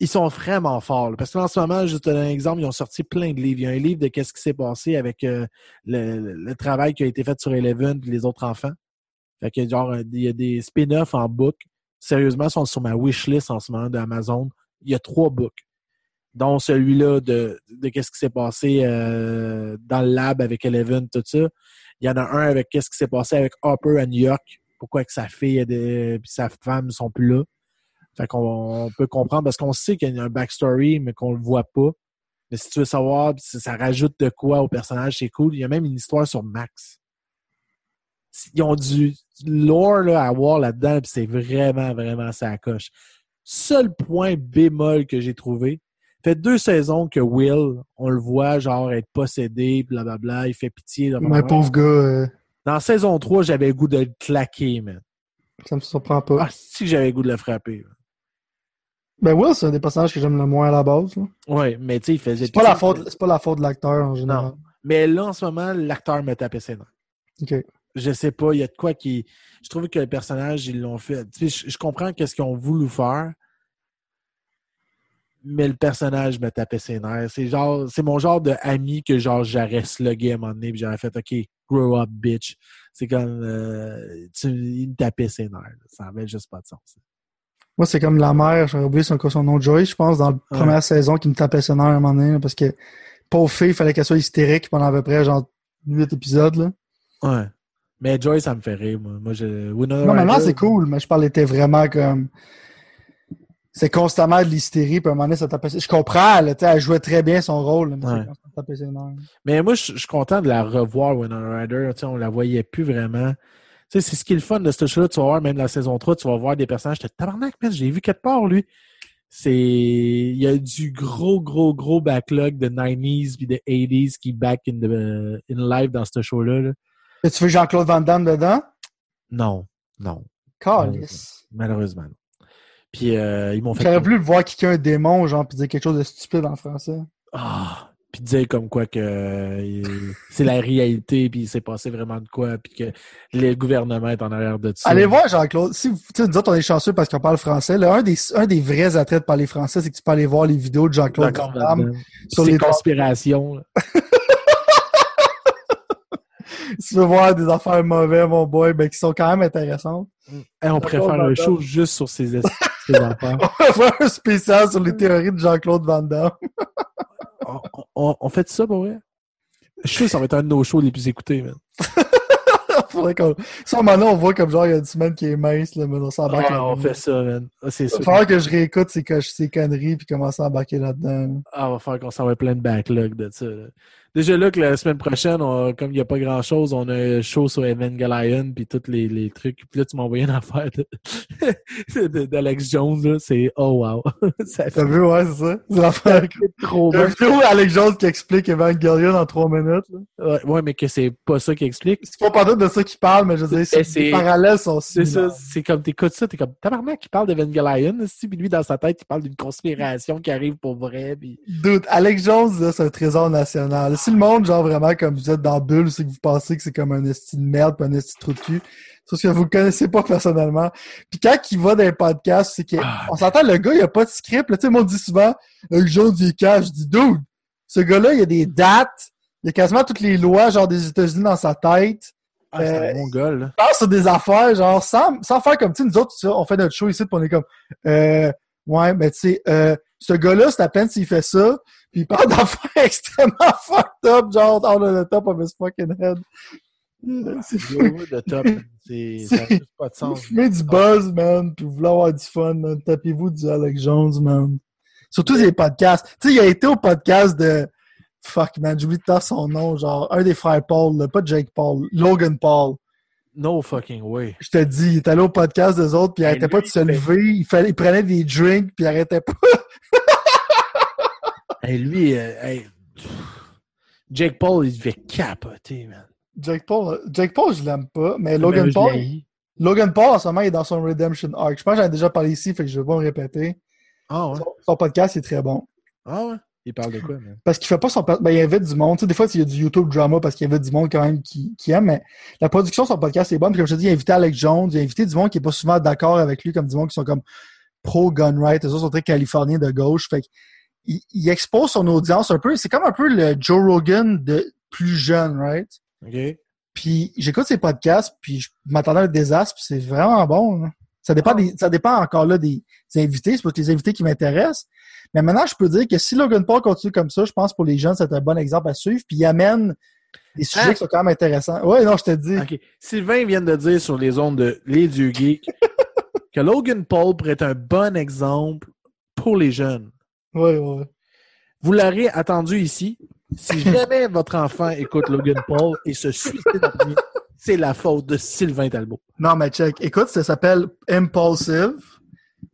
ils sont vraiment forts. là. Parce qu'en ce moment, juste un exemple, ils ont sorti plein de livres. Il y a un livre de qu'est-ce qui s'est passé avec euh, le, le- le travail qui a été fait sur Eleven et les autres enfants. Fait que genre, il y a des spin-offs en book. Sérieusement, sont sur ma wishlist en ce moment d'Amazon. Il y a trois books. Dont celui-là de, de qu'est-ce qui s'est passé euh, dans le lab avec Eleven, tout ça. Il y en a un avec qu'est-ce qui s'est passé avec Hopper à New York. Pourquoi que sa fille et sa femme sont plus là. Fait qu'on on peut comprendre parce qu'on sait qu'il y a un backstory, mais qu'on le voit pas. Mais si tu veux savoir ça rajoute de quoi au personnage, c'est cool. Il y a même une histoire sur Max. Ils ont du lore là, à voir là-dedans, puis c'est vraiment, vraiment ça coche. Seul point bémol que j'ai trouvé, fait deux saisons que Will, on le voit genre être possédé, blablabla, il fait pitié. là, Mais pauvre gars, euh, Dans saison 3, j'avais le goût de le claquer, man. ça me surprend pas. Ah, si j'avais le goût de le frapper. man. Ben Will, c'est un des personnages que j'aime le moins à la base. Ouais, mais tu sais, il faisait C'est pas la faute, c'est pas la faute de l'acteur en général. Non. Mais là, en ce moment, l'acteur me tapait ses nerfs. Ok. Je sais pas, il y a de quoi qui. Je trouve que le personnage, ils l'ont fait. Tu sais, je, je comprends qu'est-ce qu'ils ont voulu faire, mais le personnage me tapait ses nerfs. C'est genre, c'est mon genre de ami que genre j'aurais slugué à un moment donné, puis j'aurais fait OK, grow up, bitch. C'est comme euh, tu, il me tapait ses nerfs. Ça avait juste pas de sens. Moi, c'est comme la mère, j'ai oublié son, son nom, Joy, je pense, dans la Ouais. première saison, qui me tapait ses nerfs à un moment donné, parce que, pauvre fille, il fallait qu'elle soit hystérique pendant à peu près, genre, 8 épisodes, là. Ouais. Mais Joy, ça me fait rire, moi. Moi, je. Winona Non, maintenant, Ryder, c'est cool, mais je parlais, était vraiment comme, c'est constamment de l'hystérie, puis à un moment donné, ça tapait Je comprends, sais, elle jouait très bien son rôle, mais Ouais. c'est quand ça tapait ses nerfs. Mais moi, je je suis content de la revoir, Winona Ryder. Sais, on la voyait plus vraiment. Tu sais, c'est ce qui est le fun de ce show-là. Tu vas voir, même la saison 3, tu vas voir des personnages. T'es tabarnak, man, j'ai vu quelque part, lui. C'est. Il y a du gros, gros, gros backlog de 90s puis de 80s qui back in, the, in live dans ce show-là. là. Tu veux Jean-Claude Van Damme dedans? Non, non. Calice. Malheureusement, non. Puis euh, ils m'ont fait. J'aurais voulu voir quelqu'un un démon, genre, puis dire quelque chose de stupide en français. Ah! Puis dire comme quoi que euh, c'est la réalité, puis il s'est passé vraiment de quoi, puis que le gouvernement est en arrière de ça. Allez voir Jean-Claude. Si vous, nous autres, on est chanceux parce qu'on parle français. Là, un, des, un des vrais attraits de parler français, c'est que tu peux aller voir les vidéos de Jean-Claude Van Damme sur les conspirations. <laughs> Si tu veux voir des affaires mauvaises, mon boy, ben, qui sont quand même intéressantes. Hey, on pourrait faire Van un Damme. show juste sur ces, es- <laughs> ces affaires. On va faire un spécial sur les théories de Jean-Claude Van Damme. <laughs> On, on- on fait ça pour vrai? Je suis sûr que ça va être un de nos shows les plus écoutés, man. <laughs> Faudrait qu'on... Ça, maintenant, on voit comme genre, il y a une semaine qui est mince, là, mais on s'embarque Ah, on fait ça, man. Ah, c'est Il va sûr. falloir que je réécoute ces, co- ces conneries puis commencer à embarquer là-dedans. Ah, on va faire qu'on s'en va plein de backlog de ça. là. Déjà là que la semaine prochaine, on- comme il n'y a pas grand-chose, on a un show sur Evangelion puis tous les, les trucs. Puis là, tu m'as envoyé une <laughs> affaire d'Alex Jones. là. C'est oh wow. <laughs> ça T'as fait vu, ouais, c'est ça. C'est l'affaire. trop bien. vidéo Alex Jones qui explique Evangelion en trois minutes. là. Ouais, ouais, mais que c'est pas ça qui explique. C'est pas pas de ça qu'il parle, mais je veux dire, les parallèles sont C'est ça, c'est comme t'écoutes ça, t'es comme tabarnak, il parle d'Evangelion, puis lui dans sa tête, il parle d'une conspiration qui arrive pour vrai, puis Dude, Alex Jones, là, c'est un trésor national. Si le monde, genre vraiment, comme vous êtes dans Bulle, c'est que vous pensez que c'est comme un esti de merde pis un esti de trou de cul. Sauf que vous le connaissez pas personnellement. Puis quand il va dans les podcasts, c'est qu'on Ah. s'entend, le gars, il a pas de script. Là, tu sais, on dit souvent, Jones, il est cash. Je dis, dude, ce gars-là, il a des dates. Il a quasiment toutes les lois, genre, des États-Unis dans sa tête. ah, c'est Euh, un bon gars, là. Il pense sur des affaires, genre, sans, sans faire comme, tu sais, nous autres, on fait notre show ici, pis on est comme, euh, ouais, mais tu sais, euh, ce gars-là, c'est à peine s'il fait ça, puis il parle d'affaires <laughs> extrêmement fucked up, genre, out of the top of his fucking head. Euh, C'est fou. The top, <laughs> c'est, ça n'a juste pas de Vous sens. fumez du buzz, man, puis vous voulez avoir du fun, man. Tapez-vous du Alex Jones, man. Surtout les podcasts. Tu sais, il a été au podcast de, fuck, man, j'oublie de temps son nom, genre, un des frères Paul, là, pas Jake Paul, Logan Paul. No fucking way. Je te dis, il est allé au podcast des autres, puis il arrêtait pas de se lever, il, fallait, il prenait des drinks, puis il arrêtait pas. Et lui, euh, hey, Jake Paul, il devait capoter, man. Jake Paul, Jake Paul, je l'aime pas, mais Logan Mais je Paul. Logan Paul, en ce moment, il est dans son Redemption Arc. Je pense que j'en ai déjà parlé ici, fait que je vais pas me répéter. Ah ouais? Son, son podcast est très bon. Ah ouais? Il parle de quoi, man? Parce qu'il fait pas son podcast, ben, il invite du monde. Tu sais, des fois, il y a du YouTube drama parce qu'il invite du monde quand même qui, qui aime, mais la production de son podcast est bonne. Puis comme je te dis, il a invité Alex Jones, il a invité du monde qui est pas souvent d'accord avec lui, comme du monde qui sont comme pro-gun right. Eux autres sont très californiens de gauche. Fait qu'il il expose son audience un peu. C'est comme un peu le Joe Rogan de plus jeune, right? OK? Puis j'écoute ses podcasts, puis je m'attendais à un désastre, puis c'est vraiment bon. là. Ça dépend, des, ça dépend encore là des, des invités, c'est pas les invités qui m'intéressent. Mais maintenant, je peux dire que si Logan Paul continue comme ça, je pense pour les jeunes, c'est un bon exemple à suivre. Puis il amène des sujets Hein? qui sont quand même intéressants. Ouais, non, je te dis. OK. Sylvain vient de dire sur les ondes de Les Dieux Geeks <laughs> que Logan Paul pourrait être un bon exemple pour les jeunes. Ouais, ouais. Vous l'aurez attendu ici. Si <laughs> jamais votre enfant écoute Logan Paul et se suicide premier, c'est la faute de Sylvain Talbot. Non, mais check. Écoute, ça s'appelle Impulsive.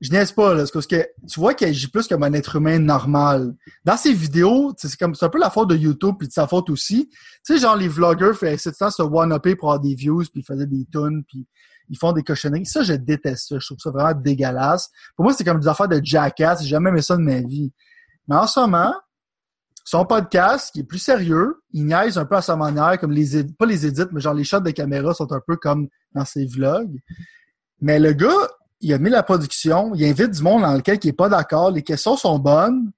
Je niaise pas, là. Parce que tu vois qu'il agit plus comme un être humain normal. Dans ses vidéos, c'est comme, c'est un peu la faute de YouTube puis de sa faute aussi. Tu sais, genre, les vloggers faisaient tout le temps se one-upper pour avoir des views puis ils faisaient des tunes puis ils font des cochonneries. Ça, je déteste ça. Je trouve ça vraiment dégueulasse. Pour moi, c'est comme des affaires de jackass. J'ai jamais aimé ça de ma vie. Mais en ce moment, son podcast, qui est plus sérieux, il niaise un peu à sa manière, comme les pas les édits, mais genre les shots de caméra sont un peu comme dans ses vlogs. Mais le gars, il a mis la production, il invite du monde dans lequel il est pas d'accord, les questions sont bonnes.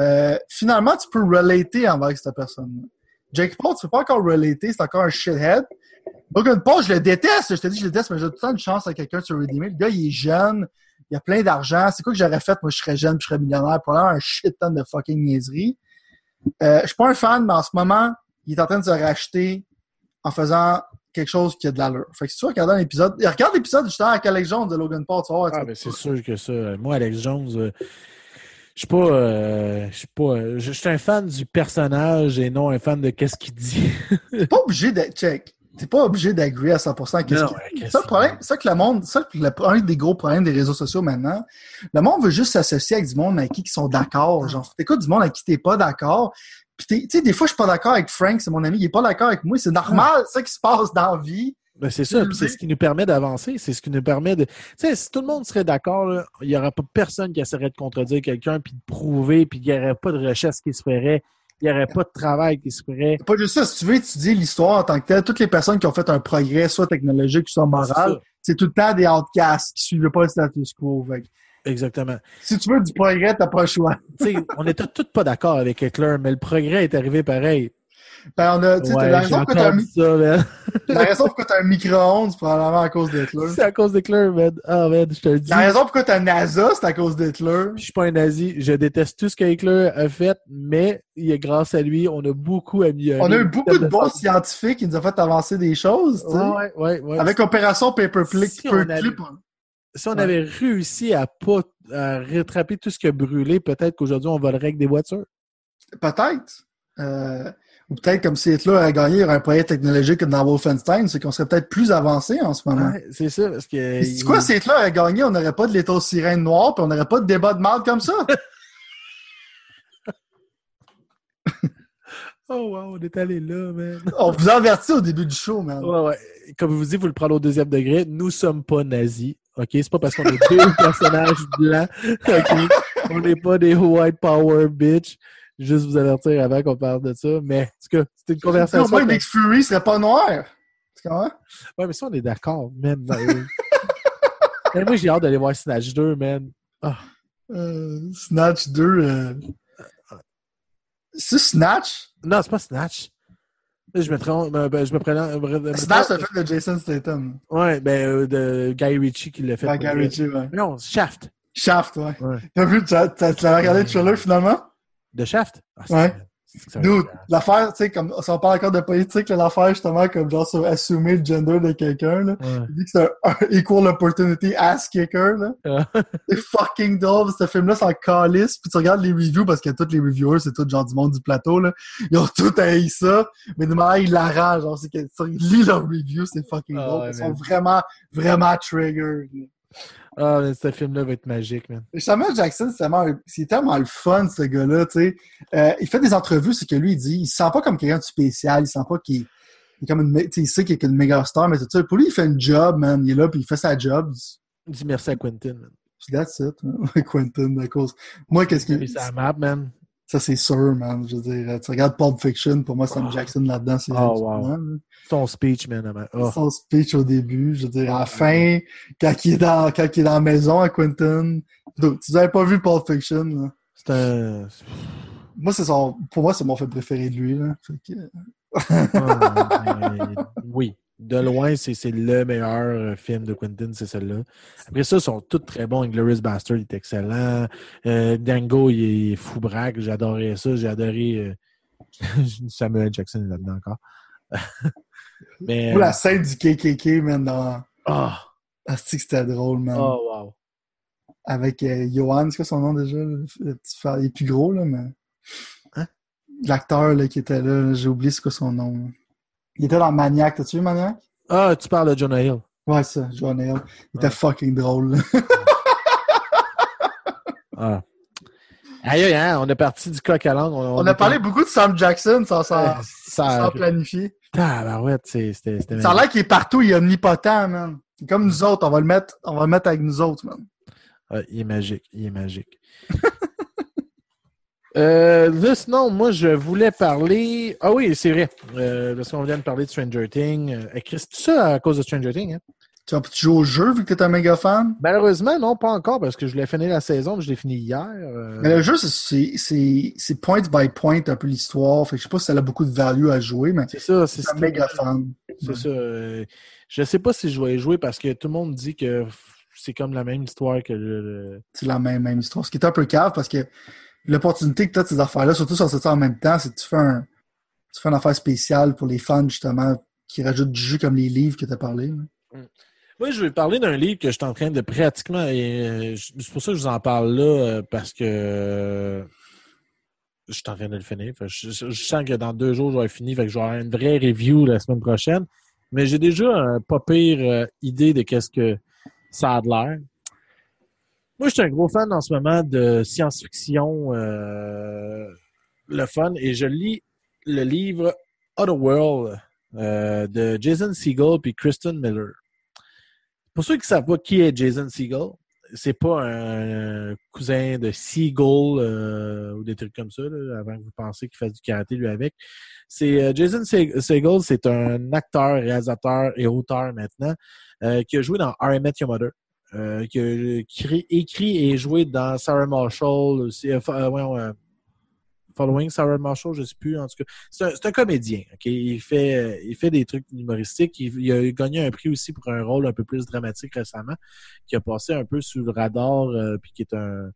Euh, finalement, tu peux relater avec cette personne-là. Jake Paul, tu peux pas encore relater, c'est encore un shithead. Logan Paul, je le déteste, je te dis je le déteste, mais j'ai tout le temps une chance à quelqu'un de se redeemer. Le gars, il est jeune, il a plein d'argent. C'est quoi que j'aurais fait? Moi, je serais jeune, puis je serais millionnaire? Probablement un shit ton de fucking niaiserie. Euh, je suis pas un fan, mais en ce moment, il est en train de se racheter en faisant quelque chose qui a de l'allure. Fait que si tu regardes un épisode, regarde l'épisode justement avec Alex Jones de Logan Paul, tu vas voir. tu Ah, ben c'est sûr que ça. Moi, Alex Jones, euh, je suis pas. euh, je suis pas. euh, je suis un fan du personnage et non un fan de qu'est-ce qu'il dit. T'es pas obligé de check. T'es pas obligé d'agréer à 100% à qu'est-ce Non, qu'il- ouais, qu'est-ce Ça, le problème, ça que le monde, ça que le, un des gros problèmes des réseaux sociaux maintenant, le monde veut juste s'associer avec du monde avec qui ils sont d'accord. Genre, t'écoutes du monde avec qui t'es pas d'accord. Puis tu sais, des fois, je suis pas d'accord avec Frank, c'est mon ami, il est pas d'accord avec moi. C'est normal, ça qui se passe dans la vie. Ben, c'est ça, c'est ce qui nous permet d'avancer, c'est ce qui nous permet de... Tu sais, si tout le monde serait d'accord, là, il n'y aurait pas personne qui essaierait de contredire quelqu'un, puis de prouver, puis il n'y aurait pas de recherche qui se ferait, il n'y aurait pas de travail qui se ferait. C'est pas juste ça. Si tu veux étudier l'histoire en tant que telle, toutes les personnes qui ont fait un progrès, soit technologique, soit moral, c'est tout le temps des outcasts qui suivaient pas le status quo. Fait Exactement. si tu veux du progrès, t'as pas le choix. On n'était tous pas d'accord avec Hitler, mais le progrès est arrivé pareil. Ben, on a, tu sais, Ouais, la raison pourquoi t'as un, entendu mi- ça, man. <laughs> la raison pourquoi t'as un micro-ondes, c'est probablement à cause d'Hitler. C'est à cause d'Hitler, man. Ah, man, je te le dis. La raison pourquoi t'as NASA, c'est à cause d'Hitler. Je suis pas un nazi. Je déteste tout ce que Hitler a fait, mais il est grâce à lui, on a beaucoup amélioré. On a eu beaucoup de bons scientifiques qui nous ont fait avancer des choses, tu sais. Ouais, ouais, ouais. Avec Opération Paperclip, Si on avait- Paperclip, si on Ouais. avait réussi à pas à rattraper tout ce qui a brûlé, peut-être qu'aujourd'hui on volerait avec des voitures. peut-être. Euh, Ou peut-être comme si Hitler a gagné, il y aurait un projet technologique comme dans Wolfenstein, c'est qu'on serait peut-être plus avancé en ce moment. Ouais, c'est ça, parce que. C'est quoi, si Hitler a gagné, on n'aurait pas de l'état sirène noire, puis on n'aurait pas de débat de mal comme ça? <laughs> Oh wow, on est allé là, man. <laughs> on vous a averti au début du show, man. Ouais, ouais. Comme je vous dis, vous le prenez au deuxième degré. Nous sommes pas nazis. OK? C'est pas parce qu'on est deux <laughs> personnages blancs. OK? On n'est pas des white power bitch. Juste vous avertir avant qu'on parle de ça. Mais, c'est une conversation. Au moins, Nick Fury serait pas noir. Tu comprends? Ouais, mais ça, on est d'accord, man. mais <laughs> moi, j'ai hâte d'aller voir Snatch 2, man. Ah. Euh, Snatch 2. Euh... C'est Snatch? Non, c'est pas Snatch. Je me, trompe, ben, je me prenais. Snatch, c'est le film de Jason Statham. Ouais, ben, euh, de Guy Ritchie qui l'a fait. Ah, Guy Ritchie, ouais. Non, Shaft. Shaft, ouais. ouais. T'as vu, tu as, regardé le trailer finalement? De Shaft? Ah, ouais. Dude, l'affaire, tu sais, comme, si on parle encore de politique, l'affaire, justement, comme genre sur assumer le gender de quelqu'un, là. Ouais. Il dit que c'est un, equal opportunity ass kicker, là. <laughs> c'est fucking dope. Ce film-là, c'est en calice. Puis tu regardes les reviews, parce que tous les reviewers, c'est tout genre du monde du plateau, là. Ils ont tout haï ça. Mais de manière, ils l'arrangent. Genre, c'est que tu lis leurs reviews, c'est fucking ah, dope. Ils sont vraiment, vraiment triggered. Ah, mais ce film-là va être magique, man. Samuel Jackson, c'est tellement, tellement le fun, ce gars-là, tu sais. Euh, il fait des entrevues, c'est que lui, il dit, il se sent pas comme quelqu'un de spécial, il sent pas qu'il est comme une, tu sais, il sait qu'il est une méga star, mais tout ça. Pour lui, il fait un job, man. Il est là, puis il fait sa job. Il dit merci à Quentin, man. That's it, <laughs> Quentin, à cause. Moi, qu'est-ce que. Map, man. Ça, c'est sûr, man. Je veux dire, tu regardes Pulp Fiction, pour moi, Sam Jackson là-dedans, c'est oh, wow. Son speech, man. Oh. Son speech au début, je veux dire, à la fin, quand il est dans, quand il est dans la maison à Quentin. Donc, tu n'avais pas vu Pulp Fiction, C'est un... Moi, c'est son... Pour moi, c'est mon film préféré de lui, là. Fait que... oh, oui de loin, c'est le meilleur euh, film de Quentin, c'est celui-là. Après ça, ils sont tous très bons. Glorious Bastard est excellent. Euh, Dango, il est fou braque. Adoré ça. J'ai adoré euh, <laughs> Samuel Jackson là-dedans encore. <laughs> Mais, Ou la scène du KKK, man, dans... Oh. Ah, c'était drôle, man. Oh, wow. Avec Johan, c'est quoi son nom déjà? Le petit frère. Il est plus gros, là, mais... Hein? L'acteur qui était là, j'ai oublié c'est quoi son nom. Il était dans Maniac, t'as-tu vu Maniac? Ah, tu parles de Jonah Hill. Ouais, ça, Jonah Hill. Il était fucking drôle. <laughs> ah. Aïe, hein, on est parti du coq à langue. On, on a parlé beaucoup de Sam Jackson sans, sans, sans planifier. ouais, c'était. Ça a l'air qu'il est partout, il est omnipotent, man. Comme nous autres, on va le mettre, on va le mettre avec nous autres, man. Ouais, il est magique, il est magique. <laughs> Euh, là, sinon, moi, je voulais parler. Ah oui, c'est vrai. Euh, parce qu'on vient de parler de Stranger Things. Euh, Chris, tout ça à cause de Stranger Things. Hein? Tu as joué au jeu vu que tu es un méga fan? Malheureusement, non, pas encore, parce que je l'ai fini la saison, mais je l'ai fini hier. Euh. Mais le jeu, c'est point by point un peu l'histoire. Fait que je sais pas si ça a beaucoup de value à jouer, mais c'est ça. C'est un méga fan. C'est ça. Je sais pas si je vais y jouer parce que tout le monde dit que c'est comme la même histoire que le. C'est la même, même histoire. Ce qui est un peu cave parce que l'opportunité que tu as de ces affaires-là, surtout sur ça en même temps, c'est que tu fais un tu fais une affaire spéciale pour les fans, justement, qui rajoutent du jeu comme les livres que tu as parlé. Mm. Moi, je vais parler d'un livre que je suis en train de pratiquement. et euh, C'est pour ça que je vous en parle là, euh, parce que euh, je suis en train de le finir. Je, sens que dans deux jours, je vais finir. Fait que avoir une vraie review la semaine prochaine. Mais j'ai déjà pas pire idée de qu'est-ce que ça a de l'air. Moi, je suis un gros fan en ce moment de science-fiction, euh, le fun, et je lis le livre Otherworld euh, de Jason Segel puis Kristen Miller. Pour ceux qui ne savent pas qui est Jason Segel, c'est pas un cousin de Seagull euh, ou des trucs comme ça, avant que vous pensiez qu'il fasse du karaté lui avec. C'est Jason Segel, c'est un acteur, réalisateur et auteur maintenant qui a joué dans R.M. Met Your Mother. Euh, qui écrit et joué dans Sarah Marshall aussi. Euh, euh, Following Sarah Marshall, je ne sais plus. En tout cas, c'est un, comédien. Il, fait, il fait des trucs humoristiques. Il, a gagné un prix aussi pour un rôle un peu plus dramatique récemment, qui a passé un peu sous le radar, puis qui est un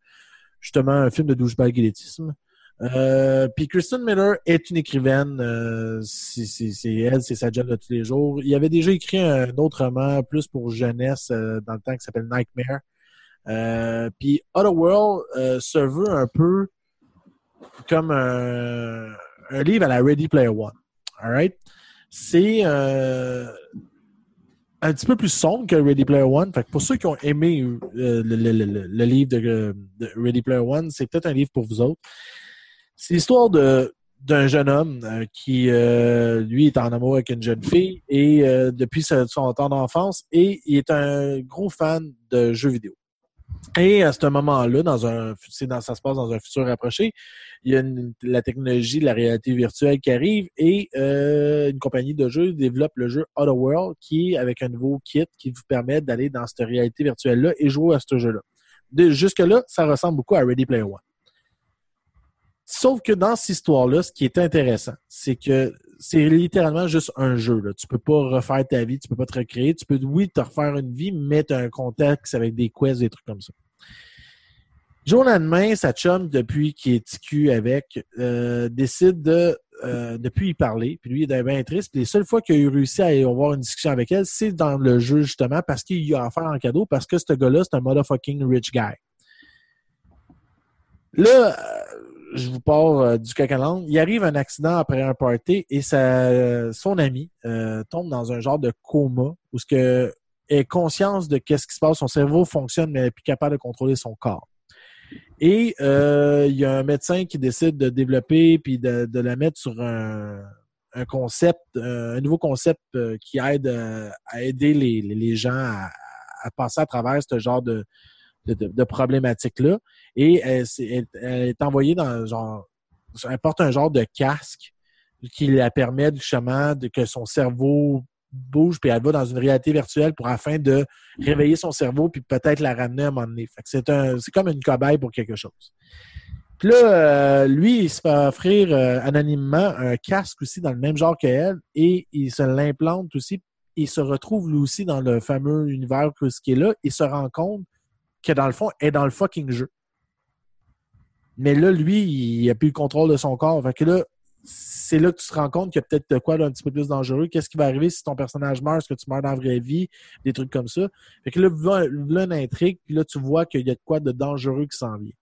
justement un film de douchebag élitisme. Euh, puis Kristen Miller est une écrivaine. Euh, c'est elle, c'est sa job de tous les jours. Il avait déjà écrit un autre roman plus pour jeunesse euh, dans le temps qui s'appelle Nightmare. Euh, puis Otherworld se veut un peu comme un, livre à la Ready Player One. All right? C'est un petit peu plus sombre que Ready Player One. Pour ceux qui ont aimé le, livre de Ready Player One, c'est peut-être un livre pour vous autres. C'est l'histoire de d'un jeune homme euh, qui, euh, lui, est en amour avec une jeune fille et euh, depuis son temps d'enfance et il est un gros fan de jeux vidéo. Et à ce moment-là, dans un, dans, ça se passe dans un futur rapproché, il y a une- la technologie de la réalité virtuelle qui arrive et euh, une compagnie de jeux développe le jeu Outer World qui avec un nouveau kit qui vous permet d'aller dans cette réalité virtuelle-là et jouer à ce jeu-là. Jusque-là, ça ressemble beaucoup à Ready Player One. Sauf que dans cette histoire-là, ce qui est intéressant, c'est que c'est littéralement juste un jeu. Là. Tu peux pas refaire ta vie, tu peux pas te recréer. Tu peux, oui, te refaire une vie, mais tu un contexte avec des quests, des trucs comme ça. Jour lendemain, sa chum, depuis qu'il est TQ avec, euh, décide de euh, plus y parler. Puis lui, il est bien triste. Puis les seules fois qu'il a eu réussi à avoir une discussion avec elle, c'est dans le jeu, justement, parce qu'il y a offert en cadeau, parce que ce gars-là, c'est un motherfucking rich guy. Là, euh, je vous parle euh, du cacaland. Il arrive un accident après un party et sa, son ami euh, tombe dans un genre de coma où ce que est conscience de qu'est-ce qui se passe. Son cerveau fonctionne, mais n'est plus capable de contrôler son corps. Et euh, il y a un médecin qui décide de développer puis de, de la mettre sur un, un concept, euh, un nouveau concept euh, qui aide à aider les, les- les gens à, à passer à travers ce genre de, de, de, de problématiques-là. Et elle, c'est- elle- est envoyée dans genre. Elle porte un genre de casque qui la permet justement de que son cerveau bouge puis elle va dans une réalité virtuelle pour afin de réveiller son cerveau puis peut-être la ramener à un moment donné. C'est un comme une cobaye pour quelque chose. Puis là, euh, lui, il se fait offrir euh, anonymement un casque aussi dans le même genre qu'elle et il se l'implante aussi. Il se retrouve lui aussi dans le fameux univers que ce qui est là et se rend compte que dans le fond, est dans le fucking jeu. Mais là, lui, il a plus le contrôle de son corps. Fait que là, c'est là que tu te rends compte qu'il y a peut-être de quoi d'un petit peu plus dangereux. Qu'est-ce qui va arriver si ton personnage meurt? Est-ce que tu meurs dans la vraie vie? Des trucs comme ça. Fait que là, voilà une intrigue, puis là, tu vois qu'il y a de quoi de dangereux qui s'en vient.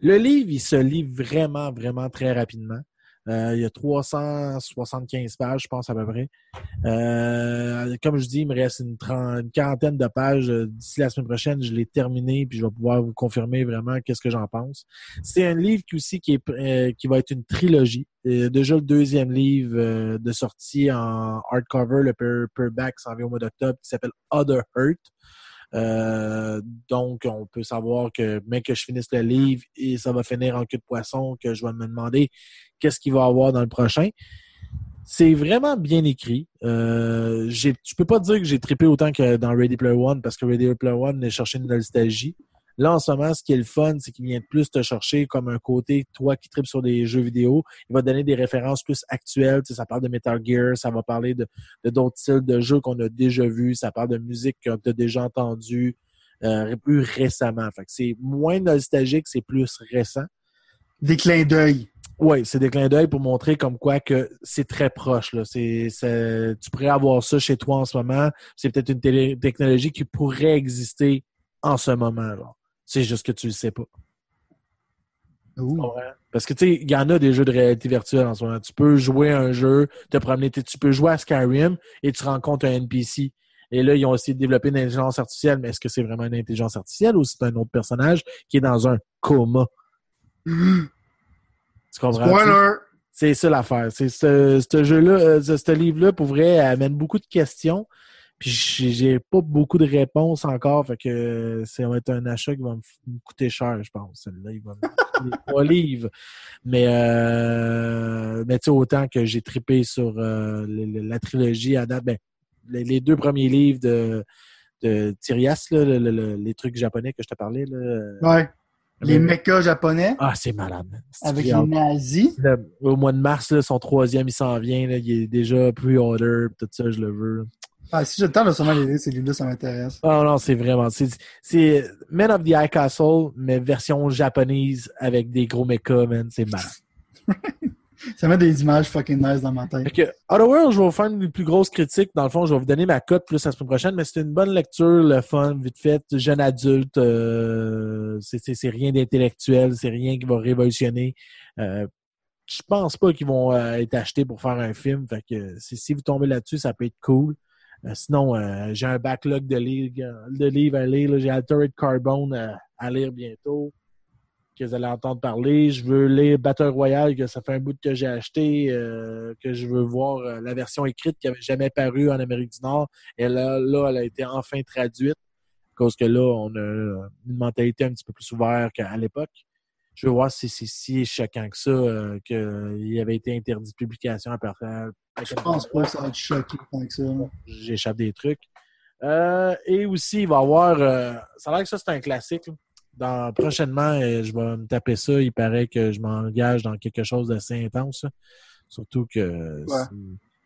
Le livre, il se lit vraiment, vraiment très rapidement. Euh, il y a 375 pages, je pense, à peu près. Euh, comme je dis, il me reste une, quarantaine de pages. Euh, D'ici la semaine prochaine, je l'ai terminé, puis je vais pouvoir vous confirmer vraiment qu'est-ce que j'en pense. C'est un livre qui aussi qui, est, euh, qui va être une trilogie. Euh, déjà le deuxième livre euh, de sortie en hardcover, le per, paperback s'en vient au mois d'octobre, qui s'appelle Other Hurt. Euh, donc, on peut savoir que, mais que je finisse le livre et ça va finir en queue de poisson, que je vais me demander qu'est-ce qu'il va avoir dans le prochain. C'est vraiment bien écrit. Euh, je peux pas dire que j'ai trippé autant que dans Ready Player One parce que Ready Player One est cherché une nostalgie. Là, en ce moment, ce qui est le fun, c'est qu'il vient de plus te chercher comme un côté, toi qui tripes sur des jeux vidéo. Il va te donner des références plus actuelles. Tu sais, ça parle de Metal Gear, ça va parler de de d'autres styles de jeux qu'on a déjà vus, ça parle de musique qu'on a déjà entendu euh, plus récemment. Fait que c'est moins nostalgique, c'est plus récent. Des clins d'œil. Oui, c'est des clins d'œil pour montrer comme quoi que c'est très proche. Là. C'est, c'est- tu pourrais avoir ça chez toi en ce moment. C'est peut-être une télé- technologie qui pourrait exister en ce moment. Là. C'est juste que tu le sais pas. Ouh. Parce que tu sais, il y en a des jeux de réalité virtuelle en ce moment. Tu peux jouer à un jeu, te promener, tu peux jouer à Skyrim et tu rencontres un NPC. Et là, ils ont essayé de développer une intelligence artificielle, mais est-ce que c'est vraiment une intelligence artificielle ou c'est un autre personnage qui est dans un coma? Tu comprends? Spoiler! C'est ça l'affaire. C'est ce, ce jeu-là, euh, ce, ce livre-là, pour vrai, amène beaucoup de questions. Puis j'ai pas beaucoup de réponses encore. Fait que ça va être un achat qui va me, coûter cher, je pense. Celui-là, il va me coûter <laughs> trois livres. Mais euh, mais tu sais, autant que j'ai trippé sur euh, la trilogie à date, ben, les, les deux premiers livres de, de Tyrias, là, le- le- le- les trucs japonais que je te parlais. Là, Ouais. Les mechas japonais Ah, c'est malade. avec les nazis. Au mois de mars, là, son troisième, il s'en vient. Là, il est déjà pre-order. Tout ça, je le veux. Ah, si j'ai le temps de sûrement les lire, ces livres-là, ça m'intéresse. Oh non, c'est vraiment. C'est, Men of the High Castle, mais version japonaise avec des gros mechas, man. C'est malade. <laughs> Ça met des images fucking nice dans ma tête. que, Otherworld, je vais vous faire une plus grosse critique. Dans le fond, je vais vous donner ma cote plus la semaine prochaine, mais c'est une bonne lecture, le fun, vite fait, jeune adulte. euh, c'est rien d'intellectuel, c'est rien qui va révolutionner. Euh, je pense pas qu'ils vont euh, être achetés pour faire un film. Fait que si vous tombez là-dessus, ça peut être cool. Euh, sinon, euh, j'ai un backlog de livres, de livres à lire. J'ai Altered Carbone à, lire bientôt. Que vous allez entendre parler. Je veux lire Battle Royale, que ça fait un bout que j'ai acheté, que je veux voir la version écrite qui n'avait jamais paru en Amérique du Nord. Et là, là, elle a été enfin traduite. À cause que là, on a une mentalité un petit peu plus ouverte qu'à l'époque je veux voir si c'est si choquant que ça euh, qu'il avait été interdit de publication à partir. Je pense pas que ça va être choquant que ça. J'échappe des trucs. Euh, et aussi, il va y avoir. Euh, ça a l'air que ça, c'est un classique. Dans, prochainement, je vais me taper ça. Il paraît que je m'engage dans quelque chose d'assez intense. Surtout que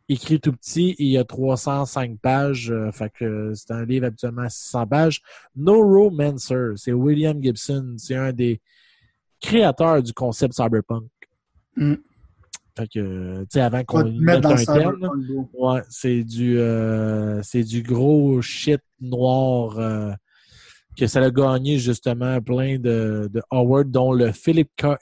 écrit tout petit, il y a 305 pages. fait que c'est un livre habituellement à 600 pages. No Romancer, c'est William Gibson. C'est un des créateur du concept cyberpunk. Mm. Fait que, tu sais, avant qu'on mette un terme, ouais, c'est du, euh, c'est du gros shit noir euh, que ça a gagné justement plein de, de awards, dont le Philip K,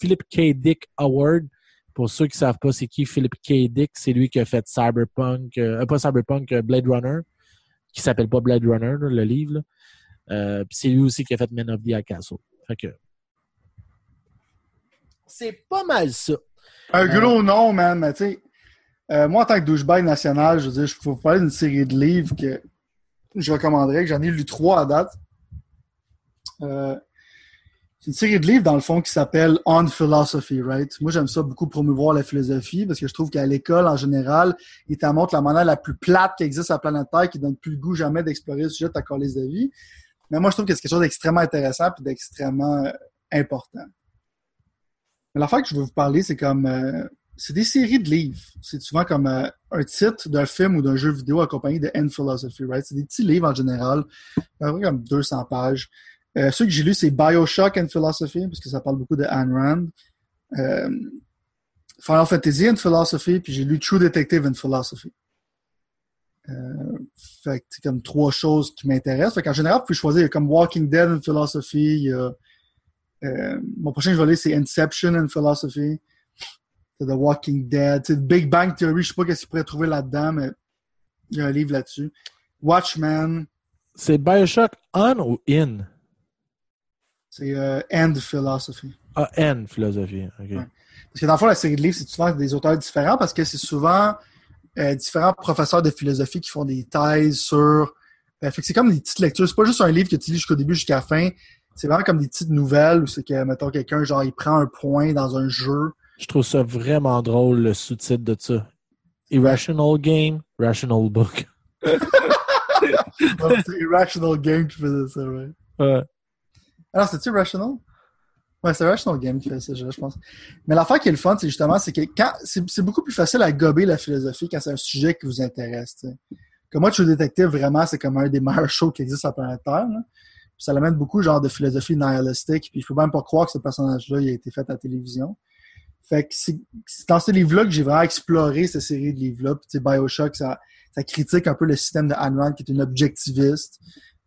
Philip K. Dick Award. Pour ceux qui savent pas c'est qui Philip K. Dick, c'est lui qui a fait Cyberpunk, euh, pas Cyberpunk, Blade Runner, qui s'appelle pas Blade Runner, le livre. Puis c'est lui aussi qui a fait Men of the Castle. Fait que c'est pas mal ça. Un euh, gros nom, man, mais tu sais, euh, moi, en tant que douchebag national, je veux dire, je faut parler d'une série de livres que je recommanderais, que j'en ai lu trois à date. Euh, c'est une série de livres, dans le fond, qui s'appelle On Philosophy, right? Moi, j'aime ça beaucoup promouvoir la philosophie parce que je trouve qu'à l'école, en général, il te montre la manière la plus plate qui existe sur la planète Terre, qui donne plus le goût jamais d'explorer le sujet de ta de vie. Mais moi, je trouve que c'est quelque chose d'extrêmement intéressant et d'extrêmement important. Mais l'affaire que je veux vous parler, c'est comme. Euh, c'est des séries de livres. C'est souvent comme euh, un titre d'un film ou d'un jeu vidéo accompagné de End Philosophy, right? C'est des petits livres en général, comme 200 pages. Euh, ceux que j'ai lus, c'est Bioshock and Philosophy, parce que ça parle beaucoup de Ayn Rand. Final Fantasy and Philosophy, puis j'ai lu True Detective and Philosophy. fait que c'est comme trois choses qui m'intéressent. Fait général, vous pouvez choisir comme Walking Dead and Philosophy, il y a euh, mon prochain que je vais lire, c'est Inception and Philosophy. C'est The Walking Dead. C'est Big Bang Theory. Je sais pas qu'est-ce qu'il pourrait trouver là-dedans, mais il y a un livre là-dessus. Watchmen. C'est Bioshock On ou In? C'est euh, End Philosophy. Ah, End Philosophy. OK. Parce que dans le fond, la série de livres, c'est souvent des auteurs différents parce que c'est souvent euh, différents professeurs de philosophie qui font des thèses sur. fait que c'est comme des petites lectures. C'est pas juste un livre que tu lis jusqu'au début, jusqu'à la fin c'est vraiment comme des petites nouvelles où c'est que, mettons, quelqu'un, genre, il prend un point dans un jeu. Je trouve ça vraiment drôle, le sous-titre de ça. Irrational Game, Rational Book. <laughs> c'est Irrational Game qui faisait ça, ouais. Ouais. Alors, c'est-tu Irrational? Ouais, c'est Irrational Game qui fait ça, je pense. Mais l'affaire qui est le fun, c'est justement, c'est que quand c'est beaucoup plus facile à gober la philosophie quand c'est un sujet qui vous intéresse. Comme moi, je suis détective, vraiment, c'est comme un des meilleurs shows qui existent sur la planète Terre ça l'amène beaucoup genre de philosophie nihilistique. Puis je peux même pas croire que ce personnage-là a été fait à la télévision. Fait que c'est dans ce livre-là que j'ai vraiment exploré cette série de livres-là. Puis Bioshock, ça, critique un peu le système de Ayn qui est une objectiviste.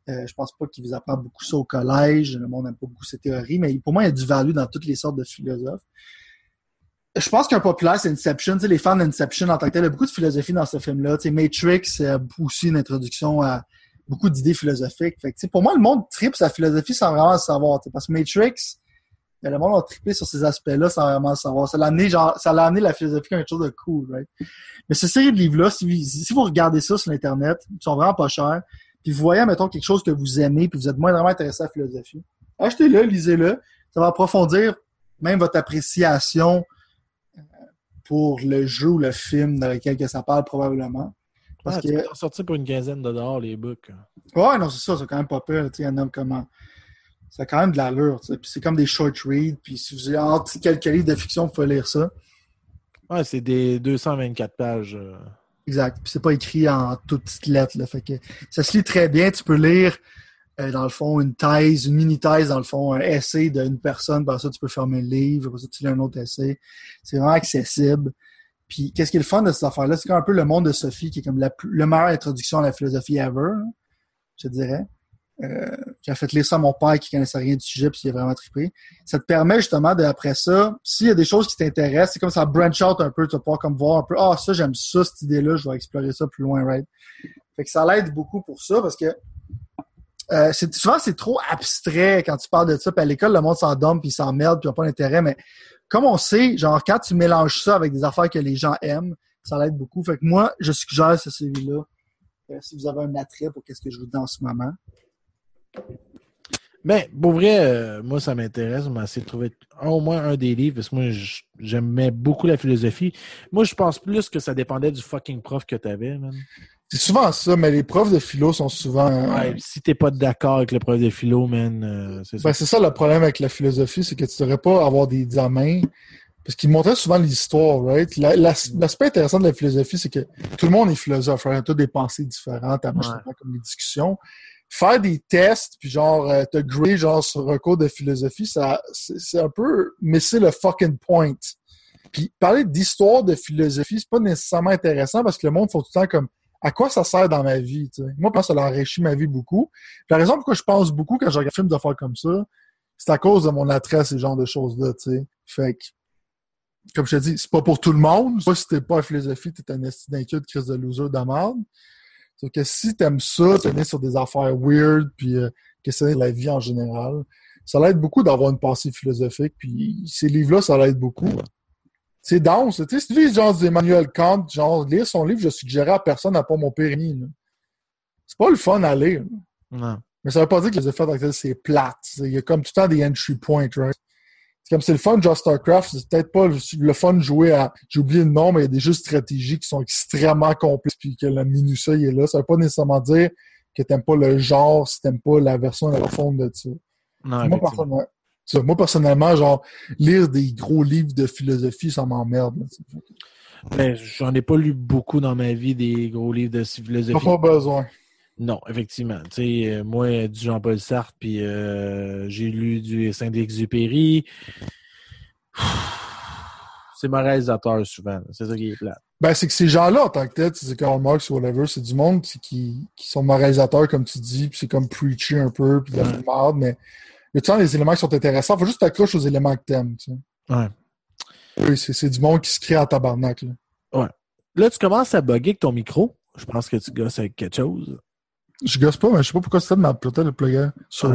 Euh, je pense pas qu'il vous apprend beaucoup ça au collège. Le monde n'aime pas beaucoup ces théories, mais pour moi, il y a du value dans toutes les sortes de philosophes. Je pense qu'un populaire, c'est Inception. les fans d'Inception en tant que tel, il y a beaucoup de philosophie dans ce film-là. Matrix, c'est aussi une introduction à, beaucoup d'idées philosophiques. Fait que, pour moi, le monde tripe sa philosophie sans vraiment le savoir. Parce que Matrix, le monde a trippé sur ces aspects-là sans vraiment le savoir. Ça l'a amené, genre, ça l'a amené la philosophie quelque chose de cool, right? Mais cette série de livres-là, si, si, vous regardez ça sur Internet, ils sont vraiment pas chers, puis vous voyez, mettons, quelque chose que vous aimez, puis vous êtes moins vraiment intéressé à la philosophie, achetez-le, lisez-le. Ça va approfondir même votre appréciation euh, pour le jeu ou le film dans lequel que ça parle, probablement. Parce ah, que... sorti pour une quinzaine de dollars, les books. Ouais, non, c'est ça, c'est quand même pas peur. Il y en a comment. C'est quand même de l'allure. Puis c'est comme des short reads. Puis si vous avez quelques livres de fiction, vous pouvez lire ça. Ouais, c'est des 224 pages. Euh. Exact. Puis c'est pas écrit en toutes petites lettres. Là. Fait que ça se lit très bien. Tu peux lire, euh, dans le fond, une thèse, une mini-thèse, dans le fond, un essai d'une personne. Par ça, tu peux fermer le livre. Par ça, tu lis un autre essai. C'est vraiment accessible. Puis qu'est-ce qui est le fun de cette affaire-là? C'est un peu le monde de Sophie qui est comme la, meilleure introduction à la philosophie ever, je dirais. euh, qui a fait lire ça à mon père qui connaissait rien du sujet puis il a vraiment trippé. Ça te permet justement d'après ça, s'il y a des choses qui t'intéressent, c'est comme ça branch out un peu, tu vas pouvoir comme voir un peu, ah ça j'aime ça cette idée-là, je vais explorer ça plus loin, right? Fait que ça l'aide beaucoup pour ça parce que euh, souvent c'est trop abstrait quand tu parles de ça. Puis à l'école, le monde s'en donne puis s'emmerde puis n'ont pas d'intérêt. Mais comme on sait, genre quand tu mélanges ça avec des affaires que les gens aiment, ça l'aide beaucoup. Fait que moi, je suggère ce CV-là. Euh, si vous avez un attrait pour qu'est-ce que je vous dis en ce moment. Ben, pour vrai, euh, moi, ça m'intéresse. On m'a essayé de trouver au moins un des livres parce que moi, j'aimais beaucoup la philosophie. Moi, je pense plus que ça dépendait du fucking prof que tu avais. C'est souvent ça, mais les profs de philo sont souvent. Ouais, si t'es pas d'accord avec le prof de philo, man, euh, c'est ça. Ben, c'est ça le problème avec la philosophie, c'est que tu devrais pas avoir des examens. Parce qu'ils montraient souvent l'histoire, right? L'aspect intéressant de la philosophie, c'est que tout le monde est philosophe, right? T'as des pensées différentes, t'as ouais. comme les discussions faire des tests puis genre euh, te griller genre sur un cours de philosophie, ça c'est un peu misser le fucking point. Puis parler d'histoire de philosophie, c'est pas nécessairement intéressant parce que le monde faut tout le temps comme à quoi ça sert dans ma vie, tu sais? Moi, je pense que ça a enrichi ma vie beaucoup. la raison pourquoi je pense beaucoup quand je regarde des films d'affaires comme ça, c'est à cause de mon attrait à ces genres de choses-là. Fait que, comme je te dis, c'est pas pour tout le monde. Pas si t'es pas en philosophie, t'es un esti d'inquiète, crise de loser de merde. Donc, que si t'aimes ça, t'aimes sur des affaires weird, puis euh, questionner la vie en général, ça l'aide beaucoup d'avoir une pensée philosophique, puis ces livres-là, ça l'aide beaucoup. C'est dense. Tu sais, si tu lis genre Emmanuel Kant, genre, lire son livre, je suggérais à personne à pas mon permis. C'est pas le fun à lire. Non. Mais ça veut pas dire que les effets c'est plate. Il y a comme tout le temps des entry points, right? comme c'est le fun de StarCraft, c'est peut-être pas le, fun de jouer à. J'ai oublié le nom, mais il y a des jeux stratégiques qui sont extrêmement complexes puis que la minutia est là. Ça veut pas nécessairement dire que t'aimes pas le genre si t'aimes pas la version à la fond de ça. moi, moi, personnellement, genre, lire des gros livres de philosophie, ça m'emmerde. Ben, j'en ai pas lu beaucoup dans ma vie des gros livres de philosophie. Pas, pas besoin. Non, effectivement. Tu sais, euh, moi, du Jean-Paul Sartre, puis euh, j'ai lu du Saint-Exupéry. C'est mon réalisateur souvent. C'est ça qui est plat. Ben, c'est que ces gens-là, en tant que tel, c'est Karl Marx ou whatever, c'est du monde qui, qui sont moralisateurs, comme tu dis, puis c'est comme preachy un peu, puis de la merde, mais y a des éléments qui sont intéressants? Faut juste t'accrocher aux éléments que t'aimes, tu sais. Ouais. Oui, c'est du monde qui se crée en tabarnak, là. Ouais. Là, tu commences à bugger avec ton micro. Je pense que tu gosses avec quelque chose. Je gosse pas, mais je sais pas pourquoi c'était de ma plutôt le plugger sur.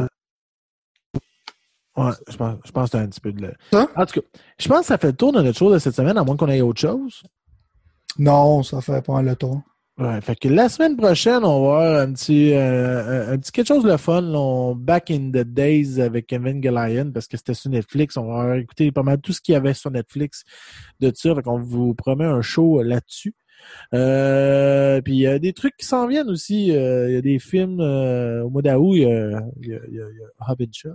Ouais. je pense, je pense que c'était un petit peu de là. En tout cas, je pense que ça fait le tour de notre show de cette semaine, à moins qu'on ait autre chose. Non, ça fait pas le tour. Ouais, fait que la semaine prochaine, on va avoir un petit, euh, un petit quelque chose de fun. On, back in the days avec Kevin Gillian, parce que c'était sur Netflix. On va écouter pas mal tout ce qu'il y avait sur Netflix de ça. Fait qu'on vous promet un show là-dessus. Euh, puis il y a des trucs qui s'en viennent aussi. Euh, il y a des films euh, au mois d'août, il y a, y a, y a Hobbit Shaw.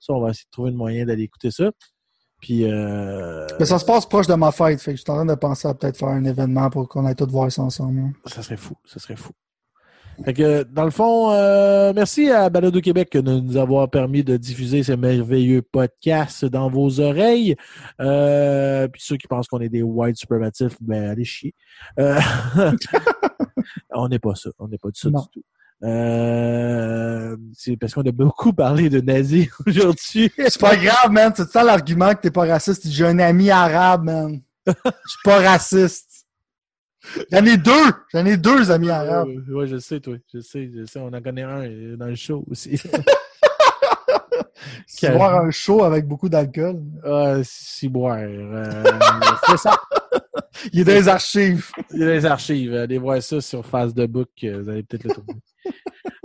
ça, on va essayer de trouver un moyen d'aller écouter ça. Puis Mais ça se passe proche de ma fête, fait que je suis en train de penser à peut-être faire un événement pour qu'on aille tous voir ça ensemble. Hein. Ça serait fou, ça serait fou. Fait que, dans le fond, euh, merci à Balado Québec de nous avoir permis de diffuser ces merveilleux podcasts dans vos oreilles. Euh, puis ceux qui pensent qu'on est des white supermatifs, ben allez chier. Euh, <laughs> on n'est pas ça. On n'est pas de ça du tout. Euh, c'est parce qu'on a beaucoup parlé de nazis <laughs> aujourd'hui. C'est pas grave, man. C'est ça l'argument que t'es pas raciste. J'ai un ami arabe, man. Je suis pas raciste. J'en ai deux! J'en ai deux amis arabes. Oui, ouais, je sais, toi. Je sais, je sais. On en connaît un euh, dans le show aussi. <laughs> si boire un show avec beaucoup d'alcool. Ah, si boire. Euh, c'est ça. <laughs> Il est dans les archives. Il est dans les archives. Allez voir ça sur Facebook. Euh, vous allez peut-être le trouver.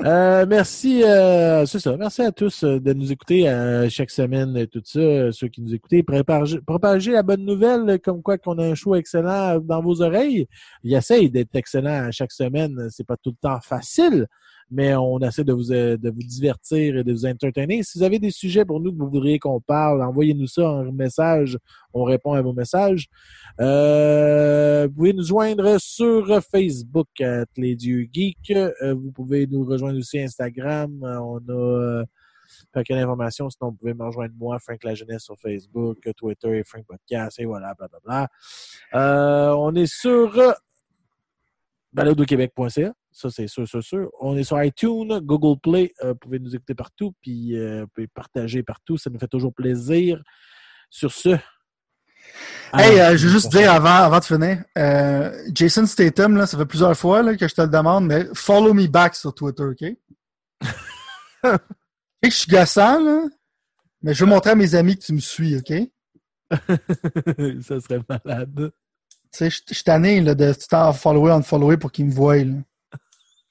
Euh, merci, euh, c'est ça. Merci à tous euh, de nous écouter chaque semaine tout ça, ceux qui nous écoutez. Propagez, la bonne nouvelle comme quoi qu'on a un show excellent dans vos oreilles. Il essaye d'être excellent chaque semaine. C'est pas tout le temps facile, mais on essaie de vous, euh, de vous divertir et de vous entertainer. Si vous avez des sujets pour nous que vous voudriez qu'on parle, envoyez-nous ça en message. On répond à vos messages. Euh, vous pouvez nous joindre sur Facebook, Les Dieux Geeks. Euh, vous pouvez nous rejoindre aussi Instagram. On a fait quelle information, sinon vous pouvez me rejoindre moi, Frank La Jeunesse sur Facebook, Twitter et Frank Podcast, et voilà, blablabla. Euh, on est sur baladoquebec.ca Ça, c'est sûr, sûr, sûr. On est sur iTunes, Google Play. euh, vous pouvez nous écouter partout, puis euh, vous pouvez partager partout. Ça nous fait toujours plaisir. Sur ce. Hey, euh, je veux juste dire avant, avant de finir, Jason Statham, là, ça fait plusieurs fois là, que je te le demande, mais follow me back sur Twitter, OK? <laughs> Je suis gossant, là, mais je veux montrer à mes amis que tu me suis, OK? Tu <laughs> ça serait malade. sais, je je suis tanné là, de tout le temps follower, unfollower pour qu'ils me voient. Là.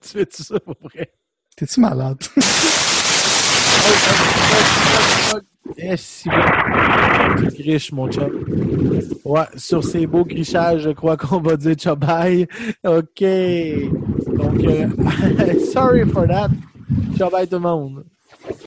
<laughs> Tu fais-tu ça pour vrai? T'es-tu malade? <laughs> Eh, si. Tu griches, mon chum. Ouais, sur ces beaux grichages, je crois qu'on va dire ciao bye. OK. Donc, euh, <laughs> sorry for that. Ciao bye tout le monde.